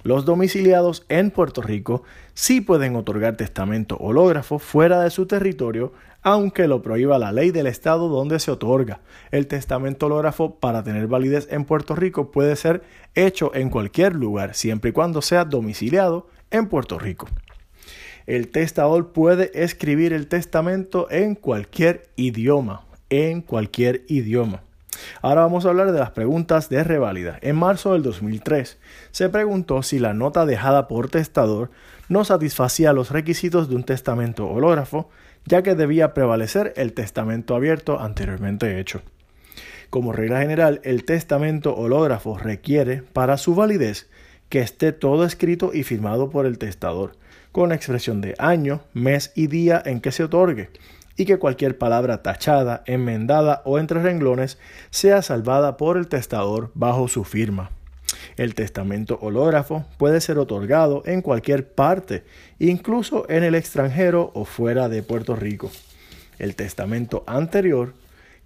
Los domiciliados en Puerto Rico sí pueden otorgar testamento hológrafo fuera de su territorio aunque lo prohíba la ley del estado donde se otorga. El testamento hológrafo para tener validez en Puerto Rico puede ser hecho en cualquier lugar, siempre y cuando sea domiciliado en Puerto Rico. El testador puede escribir el testamento en cualquier idioma, en cualquier idioma. Ahora vamos a hablar de las preguntas de reválida. En marzo del 2003 se preguntó si la nota dejada por testador no satisfacía los requisitos de un testamento hológrafo ya que debía prevalecer el testamento abierto anteriormente hecho. Como regla general, el testamento hológrafo requiere, para su validez, que esté todo escrito y firmado por el testador, con expresión de año, mes y día en que se otorgue, y que cualquier palabra tachada, enmendada o entre renglones sea salvada por el testador bajo su firma. El testamento hológrafo puede ser otorgado en cualquier parte, incluso en el extranjero o fuera de Puerto Rico. El testamento anterior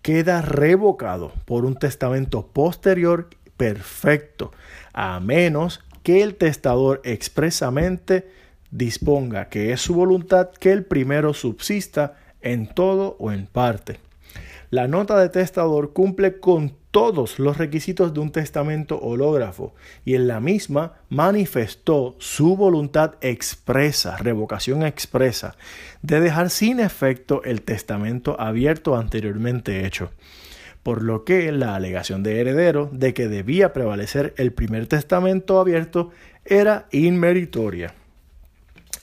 queda revocado por un testamento posterior perfecto, a menos que el testador expresamente disponga que es su voluntad que el primero subsista en todo o en parte. La nota de testador cumple con todos los requisitos de un testamento hológrafo y en la misma manifestó su voluntad expresa, revocación expresa, de dejar sin efecto el testamento abierto anteriormente hecho, por lo que la alegación de heredero de que debía prevalecer el primer testamento abierto era inmeritoria.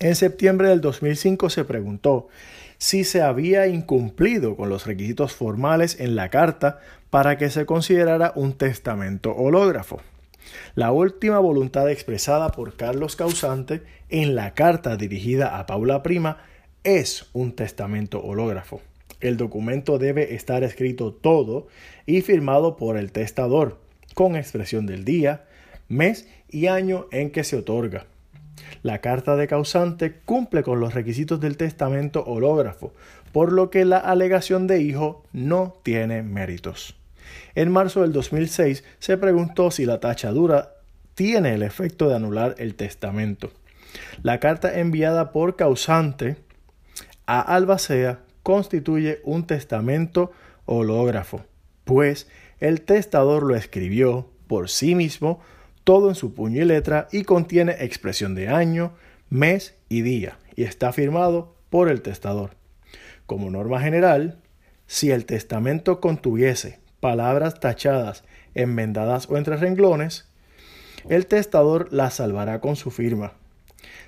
En septiembre del 2005 se preguntó si se había incumplido con los requisitos formales en la carta para que se considerara un testamento hológrafo. La última voluntad expresada por Carlos Causante en la carta dirigida a Paula Prima es un testamento hológrafo. El documento debe estar escrito todo y firmado por el testador, con expresión del día, mes y año en que se otorga. La carta de causante cumple con los requisitos del testamento hológrafo, por lo que la alegación de hijo no tiene méritos. En marzo del 2006 se preguntó si la tachadura tiene el efecto de anular el testamento. La carta enviada por causante a Albacea constituye un testamento hológrafo, pues el testador lo escribió por sí mismo todo en su puño y letra y contiene expresión de año, mes y día y está firmado por el testador. Como norma general, si el testamento contuviese palabras tachadas, enmendadas o entre renglones, el testador las salvará con su firma.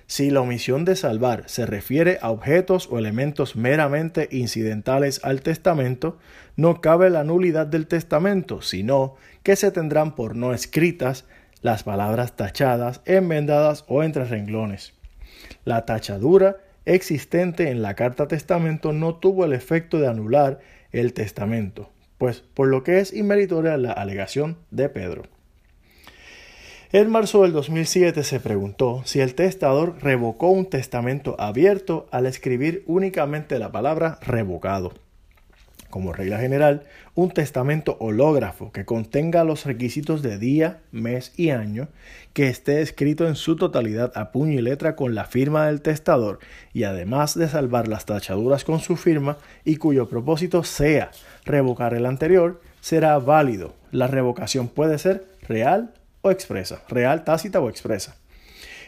Si la omisión de salvar se refiere a objetos o elementos meramente incidentales al testamento, no cabe la nulidad del testamento, sino que se tendrán por no escritas las palabras tachadas, enmendadas o entre renglones. La tachadura existente en la carta testamento no tuvo el efecto de anular el testamento, pues por lo que es inmeritoria la alegación de Pedro. En marzo del 2007 se preguntó si el testador revocó un testamento abierto al escribir únicamente la palabra revocado. Como regla general, un testamento hológrafo que contenga los requisitos de día, mes y año, que esté escrito en su totalidad a puño y letra con la firma del testador y además de salvar las tachaduras con su firma y cuyo propósito sea revocar el anterior, será válido. La revocación puede ser real o expresa, real, tácita o expresa.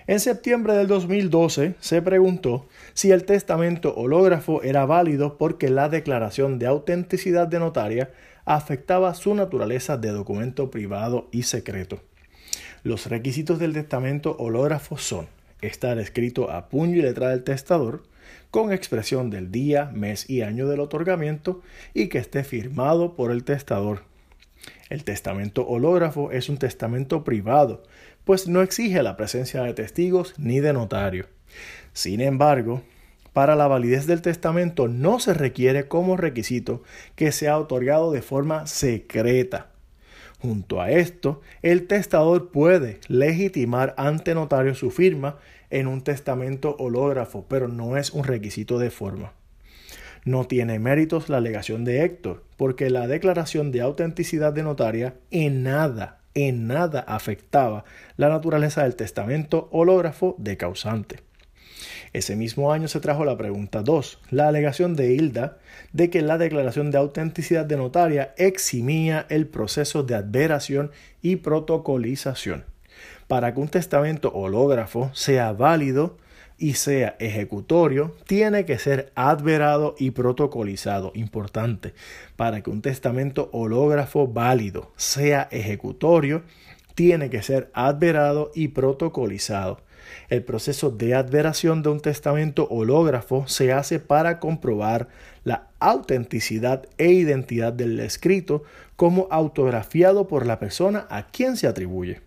En septiembre del 2012 se preguntó si el testamento hológrafo era válido porque la declaración de autenticidad de notaria afectaba su naturaleza de documento privado y secreto. Los requisitos del testamento hológrafo son estar escrito a puño y letra del testador, con expresión del día, mes y año del otorgamiento y que esté firmado por el testador. El testamento hológrafo es un testamento privado, pues no exige la presencia de testigos ni de notario. Sin embargo, para la validez del testamento no se requiere como requisito que sea otorgado de forma secreta. Junto a esto, el testador puede legitimar ante notario su firma en un testamento hológrafo, pero no es un requisito de forma. No tiene méritos la alegación de Héctor, porque la declaración de autenticidad de notaria en nada en nada afectaba la naturaleza del testamento hológrafo de causante. Ese mismo año se trajo la pregunta 2, la alegación de Hilda de que la declaración de autenticidad de notaria eximía el proceso de adveración y protocolización. Para que un testamento hológrafo sea válido, y sea ejecutorio, tiene que ser adverado y protocolizado. Importante, para que un testamento hológrafo válido sea ejecutorio, tiene que ser adverado y protocolizado. El proceso de adveración de un testamento hológrafo se hace para comprobar la autenticidad e identidad del escrito como autografiado por la persona a quien se atribuye.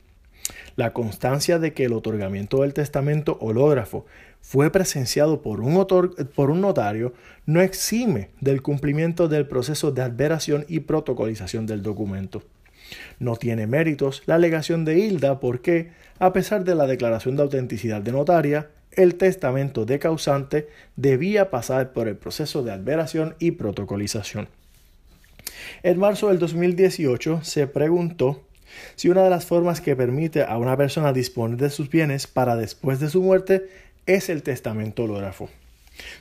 La constancia de que el otorgamiento del testamento hológrafo fue presenciado por un, notario no exime del cumplimiento del proceso de adveración y protocolización del documento. No tiene méritos la alegación de Hilda porque, a pesar de la declaración de autenticidad de notaria, el testamento de causante debía pasar por el proceso de adveración y protocolización. En marzo del 2018 se preguntó si una de las formas que permite a una persona disponer de sus bienes para después de su muerte es el testamento hológrafo.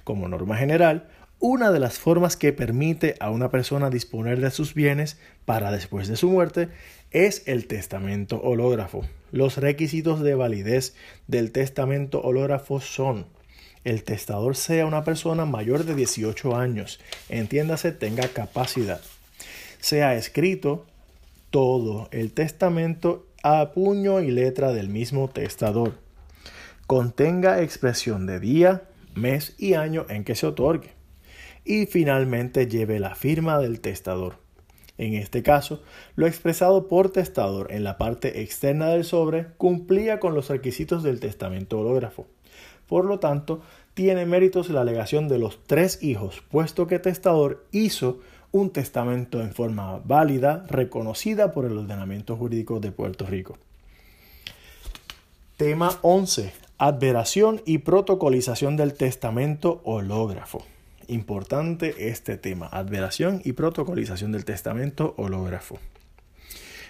Como norma general, una de las formas que permite a una persona disponer de sus bienes para después de su muerte es el testamento hológrafo. Los requisitos de validez del testamento hológrafo son el testador sea una persona mayor de 18 años, entiéndase tenga capacidad, sea escrito todo el testamento a puño y letra del mismo testador. Contenga expresión de día, mes y año en que se otorgue. Y finalmente lleve la firma del testador. En este caso, lo expresado por testador en la parte externa del sobre cumplía con los requisitos del testamento hológrafo. Por lo tanto, tiene méritos la alegación de los tres hijos, puesto que testador hizo un testamento en forma válida, reconocida por el ordenamiento jurídico de Puerto Rico. Tema 11. Adveración y protocolización del testamento hológrafo. Importante este tema, adveración y protocolización del testamento hológrafo.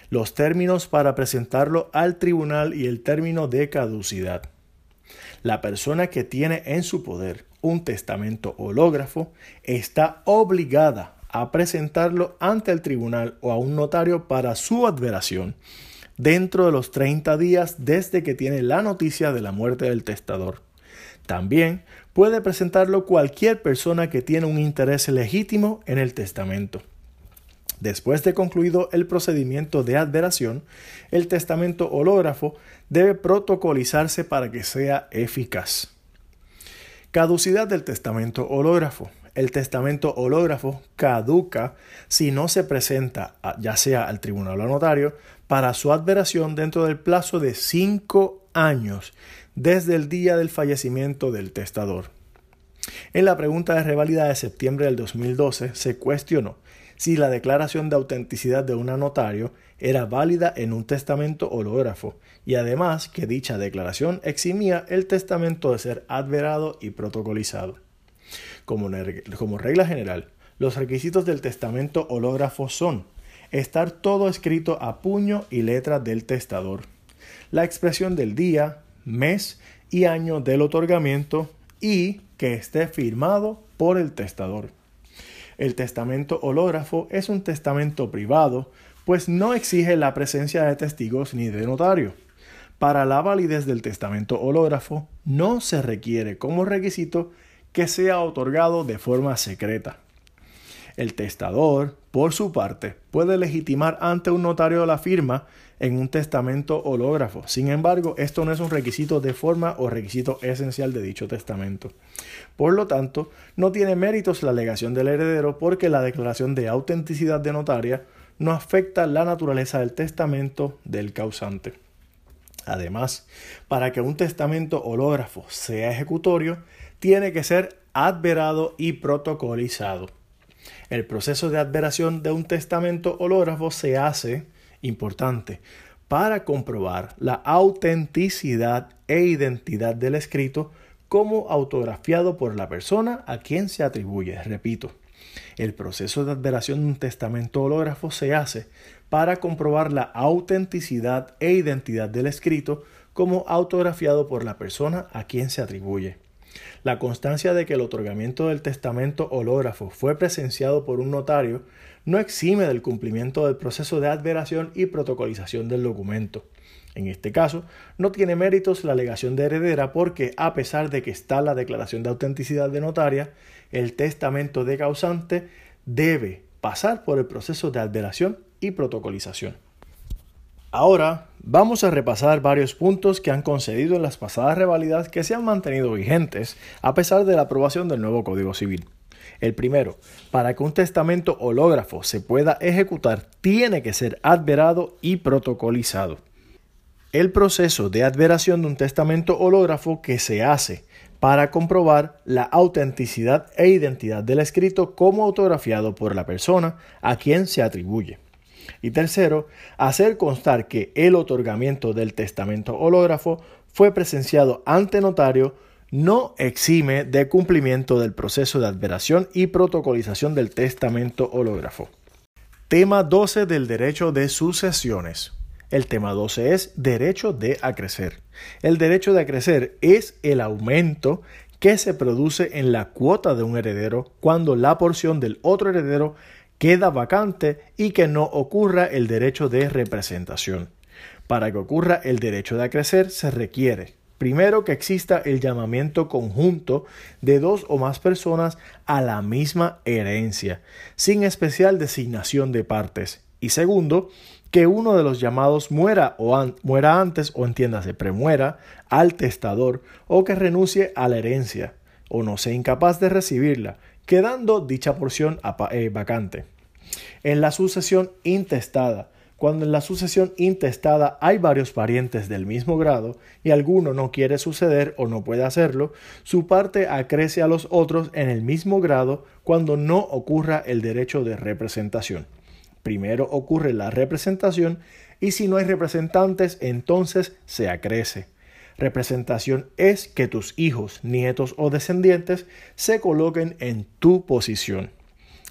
Los términos para presentarlo al tribunal y el término de caducidad. La persona que tiene en su poder un testamento hológrafo está obligada a presentarlo ante el tribunal o a un notario para su adveración dentro de los 30 días desde que tiene la noticia de la muerte del testador. También puede presentarlo cualquier persona que tiene un interés legítimo en el testamento. Después de concluido el procedimiento de adveración, el testamento hológrafo debe protocolizarse para que sea eficaz. Caducidad del testamento hológrafo el testamento hológrafo caduca si no se presenta, ya sea al tribunal o notario, para su adveración dentro del plazo de cinco años desde el día del fallecimiento del testador. En la pregunta de revalida de septiembre del 2012 se cuestionó si la declaración de autenticidad de un notario era válida en un testamento hológrafo y además que dicha declaración eximía el testamento de ser adverado y protocolizado. Como, regla general, Los requisitos del testamento hológrafo son estar todo escrito a puño y letra del testador, la expresión del día, mes y año del otorgamiento y que esté firmado por el testador. El testamento hológrafo es un testamento privado, pues no exige la presencia de testigos ni de notario. Para la validez del testamento hológrafo no se requiere como requisito que sea otorgado de forma secreta. El testador, por su parte, puede legitimar ante un notario la firma en un testamento hológrafo. Sin embargo, esto no es un requisito de forma o requisito esencial de dicho testamento. Por lo tanto, no tiene méritos la alegación del heredero porque la declaración de autenticidad de notaria no afecta la naturaleza del testamento del causante. Además, para que un testamento hológrafo sea ejecutorio, tiene que ser adverado y protocolizado. El proceso de adveración de un testamento hológrafo se hace, importante, para comprobar la autenticidad e identidad del escrito como autografiado por la persona a quien se atribuye. Repito, el proceso de adveración de un testamento hológrafo se hace para comprobar la autenticidad e identidad del escrito como autografiado por la persona a quien se atribuye. La constancia de que el otorgamiento del testamento hológrafo fue presenciado por un notario no exime del cumplimiento del proceso de adveración y protocolización del documento. En este caso, no tiene méritos la alegación de heredera porque, a pesar de que está la declaración de autenticidad de notaria, el testamento de causante debe pasar por el proceso de adveración y protocolización. Ahora vamos a repasar varios puntos que han concedido en las pasadas revalidas que se han mantenido vigentes a pesar de la aprobación del nuevo Código Civil. El primero, para que un testamento hológrafo se pueda ejecutar, tiene que ser adverado y protocolizado. El proceso de adveración de un testamento hológrafo que se hace para comprobar la autenticidad e identidad del escrito como autografiado por la persona a quien se atribuye. Y tercero, hacer constar que el otorgamiento del testamento hológrafo fue presenciado ante notario no exime de cumplimiento del proceso de adveración y protocolización del testamento hológrafo. Tema 12 del derecho de sucesiones. El tema 12 es derecho de acrecer. El derecho de acrecer es el aumento que se produce en la cuota de un heredero cuando la porción del otro heredero queda vacante y que no ocurra el derecho de representación. Para que ocurra el derecho de acrecer se requiere Primero, que exista el llamamiento conjunto de dos o más personas a la misma herencia, sin especial designación de partes. Y segundo, que uno de los llamados muera o muera antes o entiéndase premuera al testador o que renuncie a la herencia o no sea incapaz de recibirla, quedando dicha porción eh, vacante. En la sucesión intestada, cuando en la sucesión intestada hay varios parientes del mismo grado y alguno no quiere suceder o no puede hacerlo, su parte acrece a los otros en el mismo grado cuando no ocurra el derecho de representación. Primero ocurre la representación y si no hay representantes entonces se acrece. Representación es que tus hijos, nietos o descendientes se coloquen en tu posición.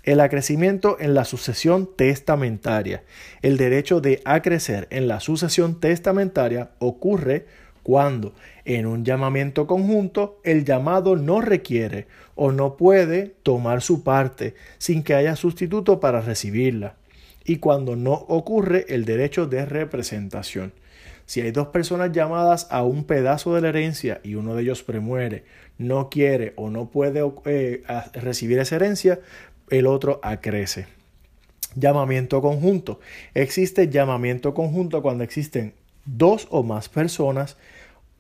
El acrecimiento en la sucesión testamentaria. El derecho de acrecer en la sucesión testamentaria ocurre cuando en un llamamiento conjunto el llamado no requiere o no puede tomar su parte sin que haya sustituto para recibirla y cuando no ocurre el derecho de representación. Si hay dos personas llamadas a un pedazo de la herencia y uno de ellos premuere, no quiere o no puede eh, recibir esa herencia, el otro acrece. Llamamiento conjunto. Existe llamamiento conjunto cuando existen dos o más personas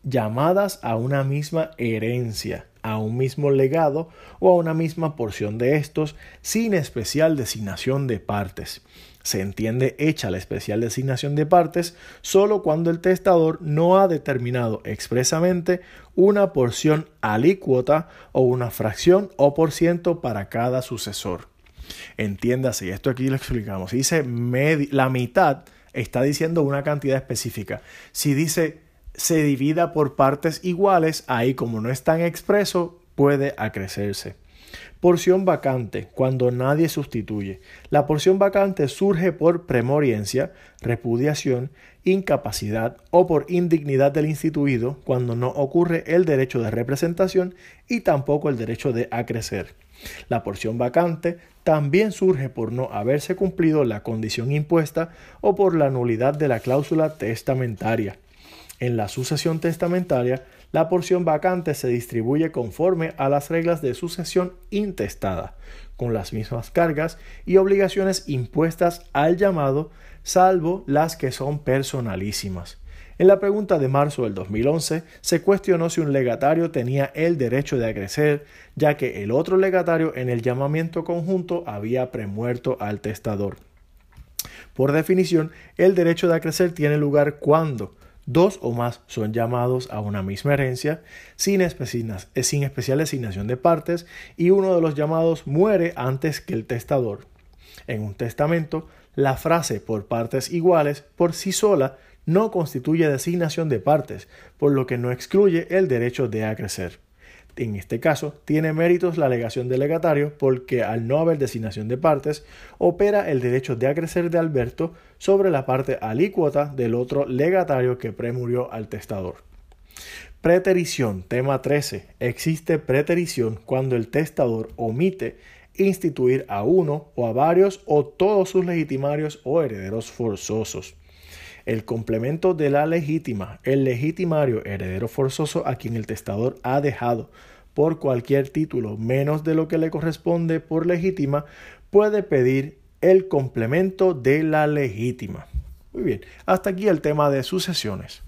llamadas a una misma herencia, a un mismo legado o a una misma porción de estos, sin especial designación de partes. Se entiende hecha la especial designación de partes solo cuando el testador no ha determinado expresamente una porción alícuota o una fracción o por ciento para cada sucesor. Entiéndase, y esto aquí lo explicamos. Si dice la mitad, está diciendo una cantidad específica. Si dice se divida por partes iguales, ahí como no es tan expreso, puede acrecerse. Porción vacante, cuando nadie sustituye. La porción vacante surge por premoriencia, repudiación, incapacidad o por indignidad del instituido cuando no ocurre el derecho de representación y tampoco el derecho de acrecer. La porción vacante también surge por no haberse cumplido la condición impuesta o por la nulidad de la cláusula testamentaria. En la sucesión testamentaria, la porción vacante se distribuye conforme a las reglas de sucesión intestada, con las mismas cargas y obligaciones impuestas al llamado, salvo las que son personalísimas. En la pregunta de marzo del 2011 se cuestionó si un legatario tenía el derecho de acrecer, ya que el otro legatario en el llamamiento conjunto había premuerto al testador. Por definición, el derecho de acrecer tiene lugar cuando dos o más son llamados a una misma herencia sin, sin especial designación de partes y uno de los llamados muere antes que el testador. En un testamento, la frase por partes iguales por sí sola no constituye designación de partes, por lo que no excluye el derecho de acrecer. En este caso, tiene méritos la alegación del legatario porque al no haber designación de partes, opera el derecho de acrecer de Alberto sobre la parte alícuota del otro legatario que premurió al testador. Preterición, tema 13. Existe preterición cuando el testador omite instituir a uno o a varios o todos sus legitimarios o herederos forzosos el complemento de la legítima, el legitimario heredero forzoso a quien el testador ha dejado por cualquier título menos de lo que le corresponde por legítima, puede pedir el complemento de la legítima. Muy bien, hasta aquí el tema de sucesiones.